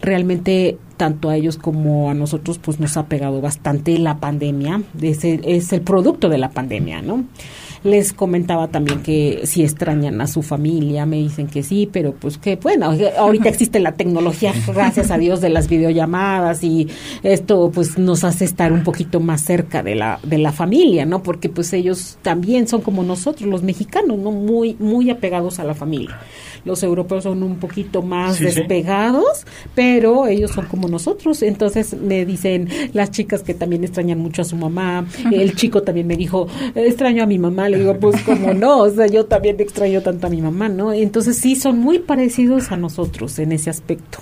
realmente tanto a ellos como a nosotros pues nos ha pegado bastante la pandemia. Es es el producto de la pandemia, ¿no? Les comentaba también que si extrañan a su familia, me dicen que sí, pero pues que bueno, ahorita existe la tecnología, gracias a Dios, de las videollamadas y esto pues nos hace estar un poquito más cerca de la, de la familia, ¿no? Porque pues ellos también son como nosotros, los mexicanos, ¿no? Muy, muy apegados a la familia. Los europeos son un poquito más despegados, pero ellos son como nosotros. Entonces me dicen las chicas que también extrañan mucho a su mamá. El chico también me dijo, extraño a mi mamá. Le digo, pues como no, o sea, yo también extraño tanto a mi mamá, ¿no? Entonces sí, son muy parecidos a nosotros en ese aspecto.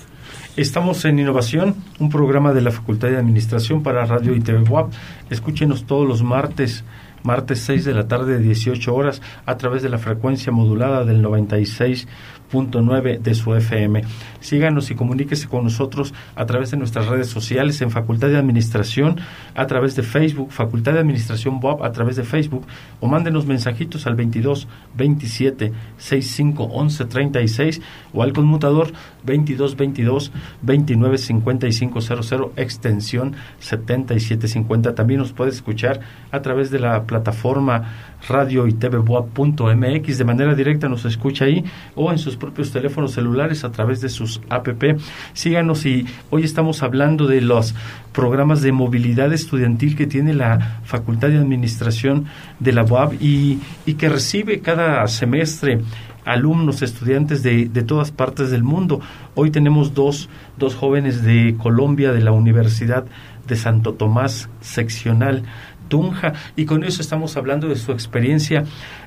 Estamos en Innovación, un programa de la Facultad de Administración para Radio y TV WAP. Escúchenos todos los martes martes 6 de la tarde, 18 horas, a través de la frecuencia modulada del 96 nueve de su FM. Síganos y comuníquese con nosotros a través de nuestras redes sociales en Facultad de Administración, a través de Facebook, Facultad de Administración Bob, a través de Facebook, o mándenos mensajitos al 22 27 65 11 36 o al conmutador 22 22 29 55 00 extensión 7750. También nos puede escuchar a través de la plataforma radio y tvboa.mx de manera directa nos escucha ahí o en sus propios teléfonos celulares a través de sus app. Síganos y hoy estamos hablando de los programas de movilidad estudiantil que tiene la Facultad de Administración de la UAB y, que recibe cada semestre alumnos, estudiantes de, de, todas partes del mundo. Hoy tenemos dos, dos jóvenes de Colombia, de la Universidad de Santo Tomás Seccional Tunja y con eso estamos hablando de su experiencia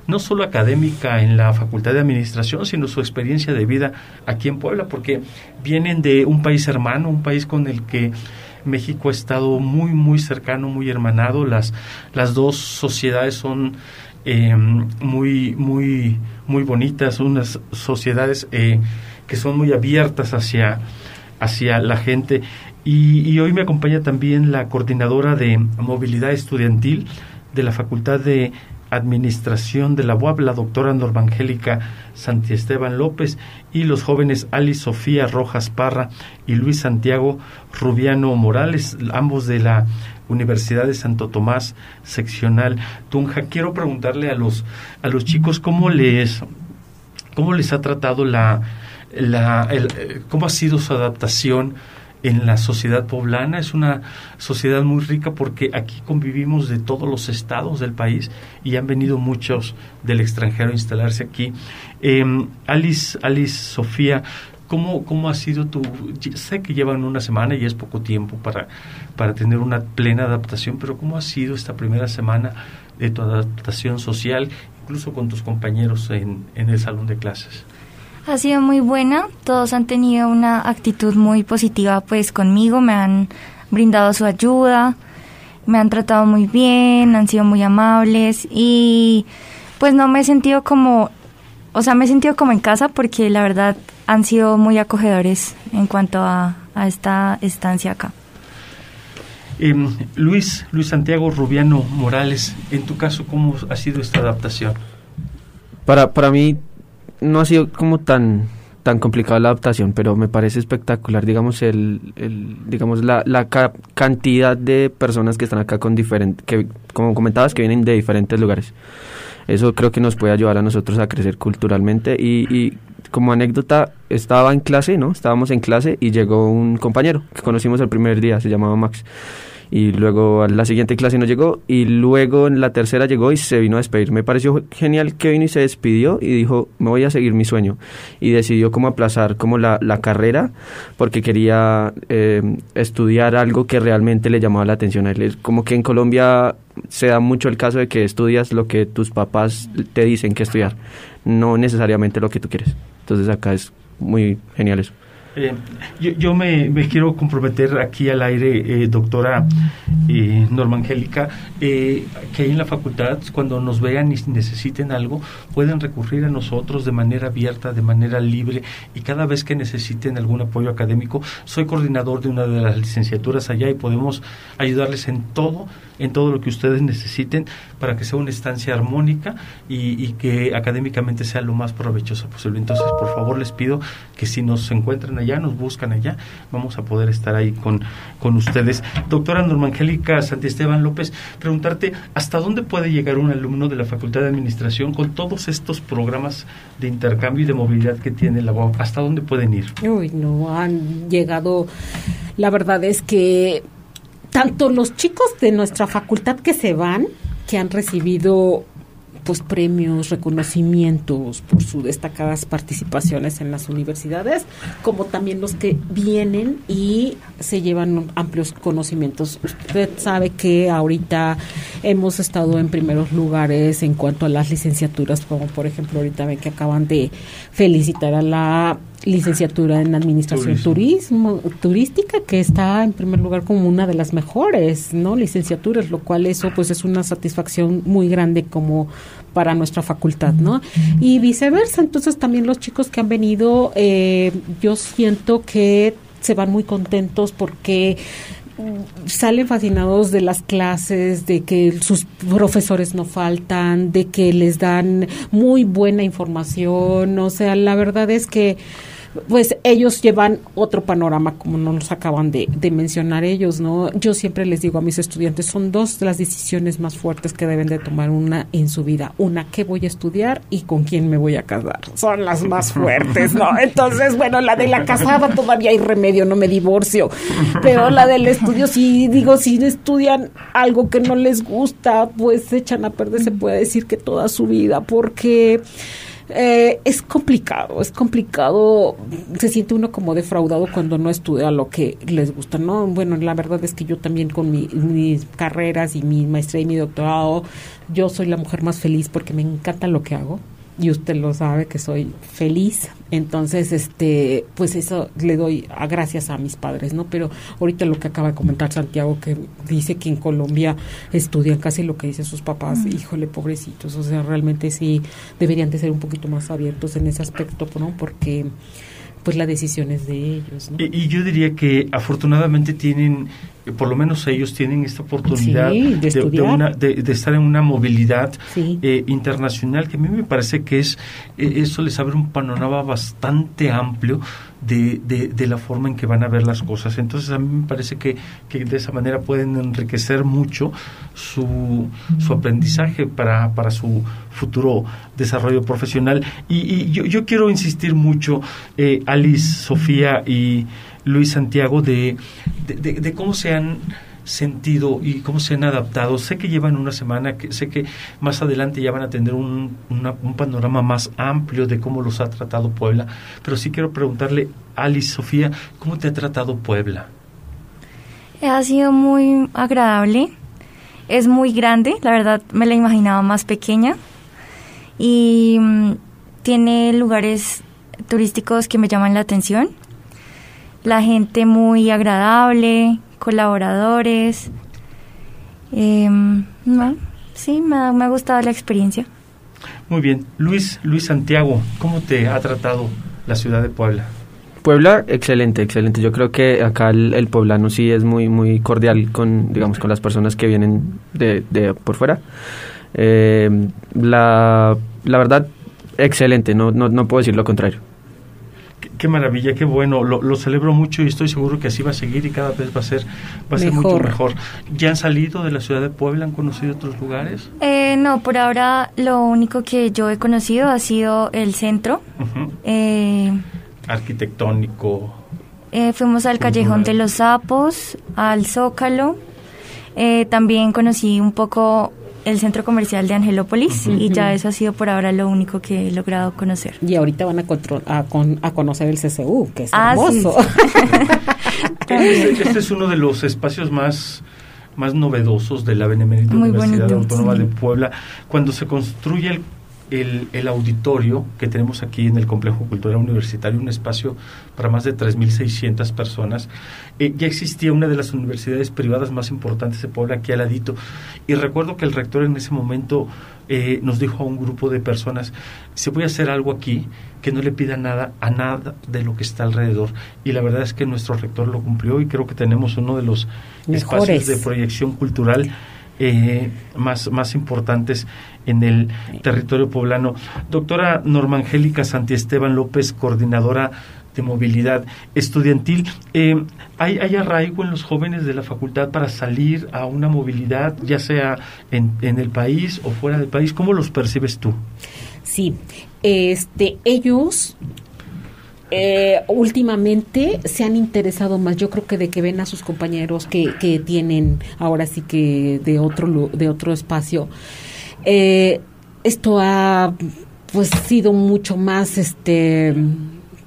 no solo académica en la Facultad de Administración, sino su experiencia de vida aquí en Puebla, porque vienen de un país hermano, un país con el que México ha estado muy, muy cercano, muy hermanado. Las, las dos sociedades son eh, muy, muy, muy bonitas, unas sociedades eh, que son muy abiertas hacia, hacia la gente. Y, hoy me acompaña también la coordinadora de movilidad estudiantil de la Facultad de Administración de la UAB, la doctora Normangélica Santiesteban López, y los jóvenes Ali Sofía Rojas Parra y Luis Santiago Rubiano Morales, ambos de la Universidad de Santo Tomás, seccional Tunja. Quiero preguntarle a los, a los chicos cómo les, cómo les ha tratado la, la el, cómo ha sido su adaptación en la sociedad poblana. Es una sociedad muy rica porque aquí convivimos de todos los estados del país y han venido muchos del extranjero a instalarse aquí. Eh, Alice, Alice Sofía, ¿cómo, ¿cómo ha sido tu...? Sé que llevan una semana y es poco tiempo para, para tener una plena adaptación, pero ¿cómo ha sido esta primera semana de tu adaptación social, incluso con tus compañeros en, en el salón de clases? Ha sido muy buena. Todos han tenido una actitud muy positiva pues conmigo, me han brindado su ayuda, me han tratado muy bien, han sido muy amables y pues no me he sentido como, o sea, me he sentido como en casa porque la verdad han sido muy acogedores en cuanto a, a esta estancia acá. Eh, Luis, Luis Santiago Rubiano Morales, en tu caso, ¿cómo ha sido esta adaptación? Para, para mí no ha sido como tan tan complicada la adaptación, pero me parece espectacular, digamos, el, el digamos la, la cantidad de personas que están acá con diferentes, que como comentabas, que vienen de diferentes lugares. Eso creo que nos puede ayudar a nosotros a crecer culturalmente y, y como anécdota, estaba en clase, ¿no? Estábamos en clase y llegó un compañero que conocimos el primer día, se llamaba Max y luego a la siguiente clase no llegó y luego en la tercera llegó y se vino a despedir. Me pareció genial que vino y se despidió y dijo, me voy a seguir mi sueño. Y decidió como aplazar como la, la carrera porque quería eh, estudiar algo que realmente le llamaba la atención a él. Como que en Colombia se da mucho el caso de que estudias lo que tus papás te dicen que estudiar, no necesariamente lo que tú quieres. Entonces acá es muy genial eso. Eh, yo, yo me, me, quiero comprometer aquí al aire, eh, doctora eh, Norma Angélica, eh, que en la facultad, cuando nos vean y necesiten algo, pueden recurrir a nosotros de manera abierta, de manera libre, y cada vez que necesiten algún apoyo académico, soy coordinador de una de las licenciaturas allá y podemos ayudarles en todo en todo lo que ustedes necesiten para que sea una estancia armónica y, que académicamente sea lo más provechosa posible. Entonces, por favor, les pido que si nos encuentran allá, nos buscan allá, vamos a poder estar ahí con, con ustedes. Doctora Normangélica Santiesteban López, preguntarte, ¿hasta dónde puede llegar un alumno de la Facultad de Administración con todos estos programas de intercambio y de movilidad que tiene la UAP? ¿Hasta dónde pueden ir? No, han llegado, la verdad es que tanto los chicos de nuestra facultad que se van, que han recibido pues premios, reconocimientos por sus destacadas participaciones en las universidades, como también los que vienen y se llevan amplios conocimientos. Usted sabe que ahorita hemos estado en primeros lugares en cuanto a las licenciaturas, como por ejemplo ahorita ven que acaban de felicitar a la licenciatura en administración turismo. turística que está en primer lugar como una de las mejores no licenciaturas lo cual eso pues es una satisfacción muy grande como para nuestra facultad no y viceversa entonces también los chicos que han venido eh, yo siento que se van muy contentos porque salen fascinados de las clases, de que sus profesores no faltan, de que les dan muy buena información, o sea, la verdad es que pues ellos llevan otro panorama como nos acaban de, de, mencionar ellos, ¿no? Yo siempre les digo a mis estudiantes, son dos de las decisiones más fuertes que deben de tomar una en su vida. Una, ¿qué voy a estudiar y con quién me voy a casar? Son las más fuertes, ¿no? Entonces, bueno, la de la casada todavía hay remedio, no me divorcio, pero la del estudio, si digo, si estudian algo que no les gusta, pues echan a perder, se puede decir que toda su vida, porque eh, es complicado, es complicado, se siente uno como defraudado cuando no estudia lo que les gusta, ¿no? Bueno, la verdad es que yo también con mis carreras y mi maestría y mi doctorado, yo soy la mujer más feliz porque me encanta lo que hago, y usted lo sabe que soy feliz. Entonces, este, pues eso le doy a gracias a mis padres, ¿no? Pero ahorita lo que acaba de comentar Santiago, que dice que en Colombia estudian casi lo que dicen sus papás, híjole, pobrecitos, o sea, realmente sí deberían de ser un poquito más abiertos en ese aspecto, ¿no? Porque pues la decisión es de ellos. ¿no? Y, yo diría que afortunadamente tienen, por lo menos ellos tienen esta oportunidad de, de, estar en una movilidad eh, internacional que a mí me parece que es, eh, eso les abre un panorama bastante amplio de, de, la forma en que van a ver las cosas. Entonces a mí me parece que, que de esa manera pueden enriquecer mucho su, su aprendizaje para, para su futuro desarrollo profesional. Y, yo, yo, quiero insistir mucho, eh, Alice, Sofía y Luis Santiago, de, de cómo se han sentido y cómo se han adaptado. Sé que llevan una semana, sé que más adelante ya van a tener un, un panorama más amplio de cómo los ha tratado Puebla, pero sí quiero preguntarle, Alice, Sofía, ¿cómo te ha tratado Puebla? Ha sido muy agradable, es muy grande, la verdad me la imaginaba más pequeña y mm, tiene lugares turísticos que me llaman la atención. La gente muy agradable, colaboradores. Em, sí, me ha, me ha gustado la experiencia. Muy bien. Luis, Luis Santiago, ¿cómo te ha tratado la ciudad de Puebla? Puebla, excelente, excelente. Yo creo que acá el, poblano sí es muy, muy cordial con, digamos, con las personas que vienen de, de por fuera. Em, la, la verdad, excelente, no, no, no puedo decir lo contrario. Qué maravilla, qué bueno. Lo, celebro mucho y estoy seguro que así va a seguir y cada vez va a ser, va a ser mucho mejor. ¿Ya han salido de la ciudad de Puebla? ¿Han conocido otros lugares? Eh, no, por ahora lo único que yo he conocido ha sido el centro. Eh, Arquitectónico. Eh, fuimos al Callejón de los Sapos, al Zócalo. también conocí un poco el centro comercial de Angelópolis y ya eso ha sido por ahora lo único que he logrado conocer. Y ahorita van a, a, conocer el CCU, que es ah, hermoso. Este, este, es uno de los espacios más más novedosos de la Benemérita Universidad Autónoma de Puebla. Cuando se construye el el, el, auditorio que tenemos aquí en el Complejo Cultural Universitario, un espacio para más de 3.600 personas. Eh, ya existía una de las universidades privadas más importantes de Puebla aquí al ladito. Y recuerdo que el rector en ese momento eh, nos dijo a un grupo de personas, se voy a hacer algo aquí que no le pida nada a nada de lo que está alrededor. Y la verdad es que nuestro rector lo cumplió y creo que tenemos uno de los espacios de proyección cultural eh, más, más importantes en el territorio poblano. Doctora Norma Angélica Santiesteban López, coordinadora de movilidad estudiantil. Eh, ¿hay, ¿hay, arraigo en los jóvenes de la facultad para salir a una movilidad, ya sea en, en el país o fuera del país? ¿Cómo los percibes tú? Sí, este, ellos eh, últimamente se han interesado más, yo creo que de que ven a sus compañeros que, que tienen ahora sí que de otro de otro espacio. Eh, esto ha pues sido mucho más este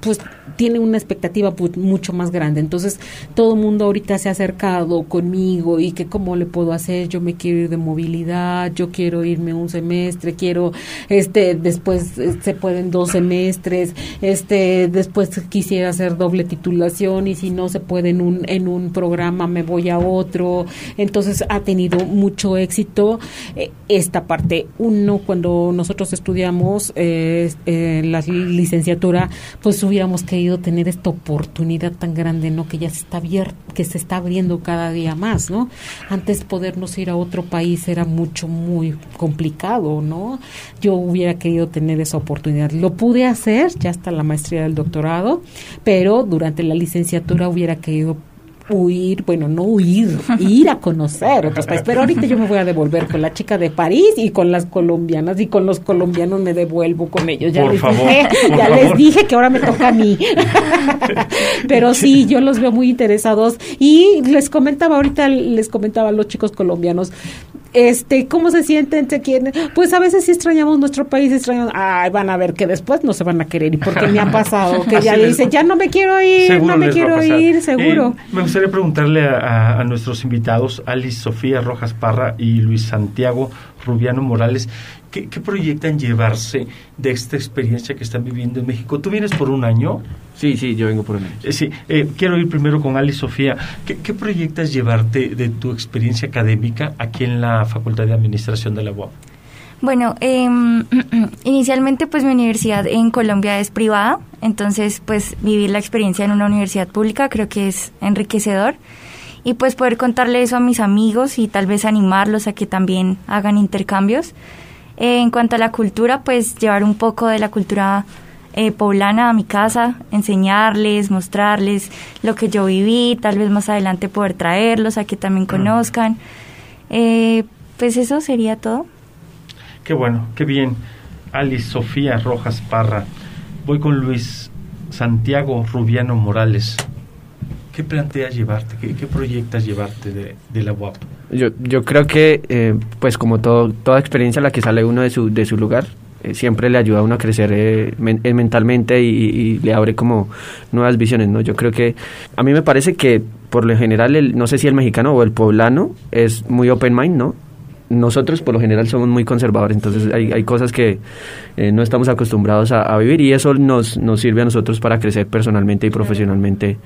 pues tiene una expectativa mucho más grande. Entonces, todo mundo ahorita se ha acercado conmigo y que cómo le puedo hacer, yo me quiero ir de movilidad, yo quiero irme un semestre, quiero, este, después eh, se pueden dos semestres, este, después quisiera hacer doble titulación y si no se puede en un, en un programa me voy a otro. Entonces, ha tenido mucho éxito eh, esta parte. Uno, cuando nosotros estudiamos eh, la licenciatura, pues subía hubiéramos querido tener esta oportunidad tan grande, ¿no? Que ya se está abierto, que se está abriendo cada día más, ¿no? Antes podernos ir a otro país era mucho, muy complicado, ¿no? Yo hubiera querido tener esa oportunidad. Lo pude hacer, ya hasta la maestría del doctorado, pero durante la licenciatura hubiera querido huir, bueno, no huir, ir a conocer otros países. Pero ahorita yo me voy a devolver con la chica de París y con las colombianas y con los colombianos me devuelvo con ellos. Ya les dije, ya les dije que ahora me toca a mí. Pero sí, yo los veo muy interesados y les comentaba ahorita, les comentaba a los chicos colombianos, este, ¿cómo se sienten? ¿Se quieren? Pues a veces sí extrañamos nuestro país, extrañamos, ay, van a ver que después no se van a querer y porque me ha pasado que ya dicen, ya no me quiero ir, no me quiero ir, seguro. me gustaría preguntarle a, a, nuestros invitados, Alice Sofía Rojas Parra y Luis Santiago Rubiano Morales, ¿qué, ¿qué, proyectan llevarse de esta experiencia que están viviendo en México? ¿Tú vienes por un año? Sí, sí, yo vengo por un año. Eh, sí, eh, quiero ir primero con Alice Sofía. ¿Qué, ¿Qué, proyectas llevarte de tu experiencia académica aquí en la Facultad de Administración de la UAP? Bueno, eh, inicialmente pues mi universidad en Colombia es privada, entonces pues vivir la experiencia en una universidad pública creo que es enriquecedor y pues poder contarle eso a mis amigos y tal vez animarlos a que también hagan intercambios. Eh, en cuanto a la cultura, pues llevar un poco de la cultura eh, poblana a mi casa, enseñarles, mostrarles lo que yo viví, tal vez más adelante poder traerlos a que también conozcan. Eh, pues eso sería todo. Qué bueno, qué bien. Alice Sofía Rojas Parra. Voy con Luis Santiago Rubiano Morales. ¿Qué planteas llevarte? ¿Qué, qué proyectas llevarte de, de, la UAP? Yo, yo creo que, eh, pues como todo, toda experiencia a la que sale uno de su, de su lugar, eh, siempre le ayuda a uno a crecer eh, men mentalmente y, y, le abre como nuevas visiones, ¿no? Yo creo que, a mí me parece que por lo general, el, no sé si el mexicano o el poblano es muy open mind, ¿no? nosotros por lo general somos muy conservadores, entonces hay, hay cosas que eh, no estamos acostumbrados a, a, vivir y eso nos, nos sirve a nosotros para crecer personalmente y profesionalmente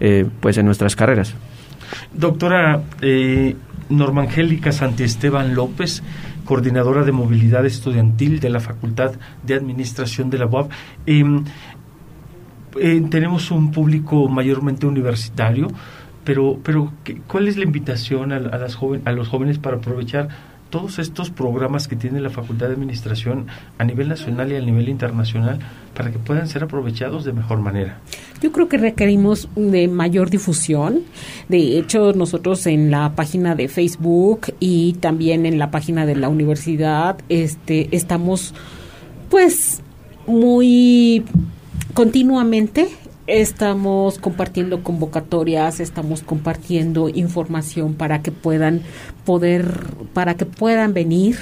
eh, pues en nuestras carreras. Doctora eh, Norma Angélica Santiesteban López, coordinadora de movilidad estudiantil de la Facultad de Administración de la UAB. Em, eh, tenemos un público mayormente universitario, pero, pero ¿cuál es la invitación a, las joven, a los jóvenes para aprovechar todos estos programas que tiene la Facultad de Administración a nivel nacional y a nivel internacional para que puedan ser aprovechados de mejor manera? Yo creo que requerimos de mayor difusión. De hecho, nosotros en la página de Facebook y también en la página de la universidad este, estamos pues muy continuamente estamos compartiendo convocatorias, estamos compartiendo información para que puedan poder, para que puedan venir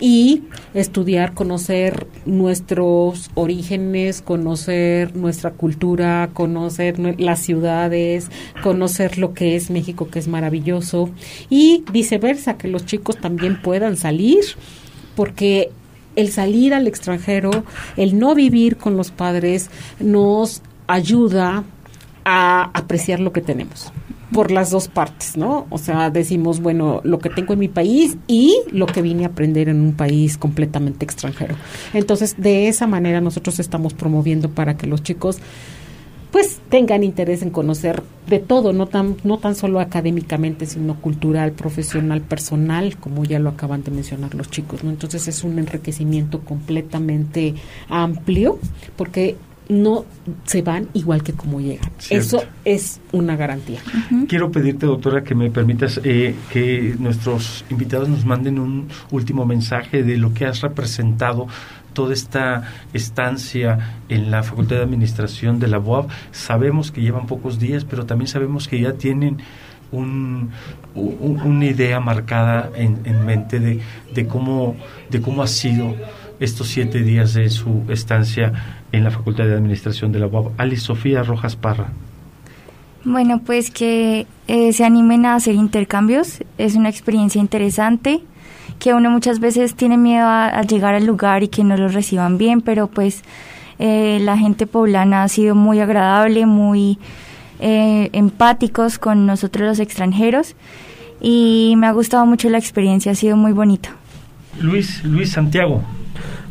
y estudiar, conocer nuestros orígenes, conocer nuestra cultura, conocer las ciudades, conocer lo que es México, que es maravilloso, y viceversa, que los chicos también puedan salir, porque el salir al extranjero, el no vivir con los padres, nos ayuda a apreciar lo que tenemos por las dos partes, ¿no? O sea, decimos, bueno, lo que tengo en mi país y lo que vine a aprender en un país completamente extranjero. Entonces, de esa manera nosotros estamos promoviendo para que los chicos pues tengan interés en conocer de todo, no tan no tan solo académicamente, sino cultural, profesional, personal, como ya lo acaban de mencionar los chicos, ¿no? Entonces, es un enriquecimiento completamente amplio porque no se van igual que como llegan. Cierto. Eso es una garantía. Uh -huh. Quiero pedirte, doctora, que me permitas eh, que nuestros invitados nos manden un último mensaje de lo que has representado toda esta estancia en la Facultad de Administración de la UAB. Sabemos que llevan pocos días, pero también sabemos que ya tienen un, un, una idea marcada en, en mente de, de, cómo, de cómo ha sido estos siete días de su estancia en la Facultad de Administración de la UAB. Alice Sofía Rojas Parra. Bueno, pues que eh, se animen a hacer intercambios. Es una experiencia interesante que uno muchas veces tiene miedo a, a llegar al lugar y que no lo reciban bien, pero pues eh, la gente poblana ha sido muy agradable, muy eh, empáticos con nosotros los extranjeros y me ha gustado mucho la experiencia, ha sido muy bonita. Luis, Luis Santiago.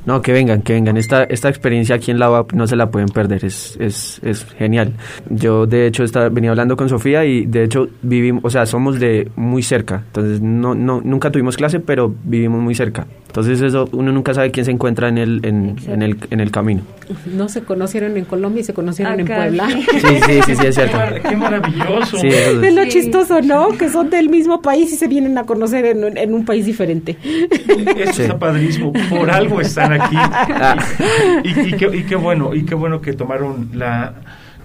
No, que vengan, que vengan. Esta, esta experiencia aquí en la UAP no se la pueden perder, es, es, es genial. Yo, de hecho, estaba, venía hablando con Sofía y, de hecho, vivimos, o sea, somos de muy cerca. Entonces, no, no, nunca tuvimos clase, pero vivimos muy cerca. Entonces, eso, uno nunca sabe quién se encuentra en el, en, en el, en el camino. No se conocieron en Colombia y se conocieron en Puebla. Sí, sí, sí, sí, es cierto. Qué maravilloso. Sí, eso Es es. lo chistoso, ¿no? Que son del mismo país y se vienen a conocer en, un- en un país diferente. Eso Sí. está padrísimo. Por algo están aquí. Ah. Y, y- y qué, y qué bueno, y qué bueno que tomaron la,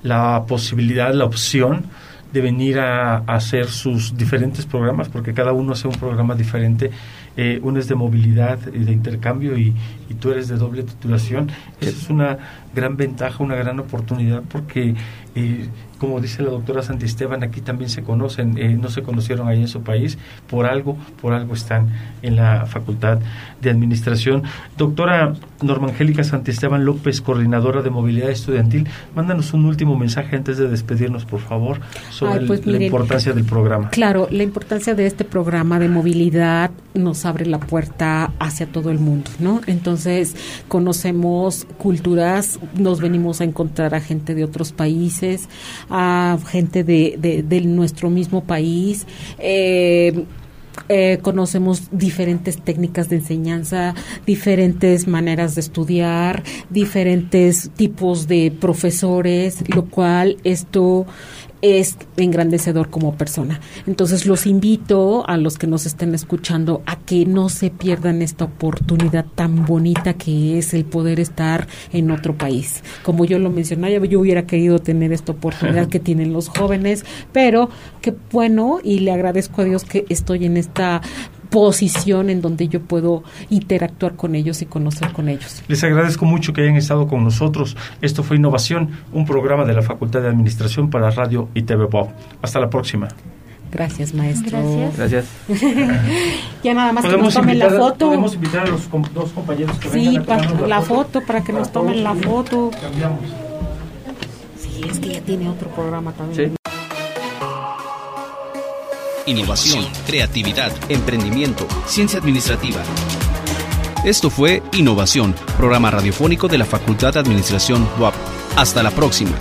la posibilidad, la opción de venir a, a hacer sus diferentes programas, porque cada uno hace un programa diferente. Eh, uno es de movilidad y de intercambio y, y tú eres de doble titulación. Eso es una gran ventaja, una gran oportunidad, porque, eh, como dice la doctora Santisteban, aquí también se conocen, eh, no se conocieron ahí en su país, por algo, por algo están en la Facultad de Administración. Doctora Norma Angélica Santisteban López, coordinadora de movilidad estudiantil, mándanos un último mensaje antes de despedirnos, por favor, sobre Ay, pues, el- la importancia del programa. Claro, la importancia de este programa de movilidad nos abre la puerta hacia todo el mundo, ¿no? Entonces, conocemos culturas, nos venimos a encontrar a gente de otros países, a gente de, de, de nuestro mismo país. eh, eh, conocemos diferentes técnicas de enseñanza, diferentes maneras de estudiar, diferentes tipos de profesores, lo cual esto es engrandecedor como persona. Entonces los invito a los que nos estén escuchando a que no se pierdan esta oportunidad tan bonita que es el poder estar en otro país. Como yo lo mencionaba, yo hubiera querido tener esta oportunidad que tienen los jóvenes, pero qué bueno y le agradezco a Dios que estoy en esta posición en donde yo puedo interactuar con ellos y conocer con ellos. Les agradezco mucho que hayan estado con nosotros. Esto fue Innovación, un programa de la Facultad de Administración para Radio y TV Bob. Hasta la próxima. Gracias, maestro. Gracias. Gracias. Ya nada más que nos tomen la foto. podemos invitar a los com- dos compañeros que Sí, vengan a para tomarnos la foto, para que nos tomen la foto. Cambiamos. Sí, es que ya tiene otro programa también. Sí. Innovación, creatividad, emprendimiento, ciencia administrativa. Esto fue Innovación, programa radiofónico de la Facultad de Administración WAP. Hasta la próxima.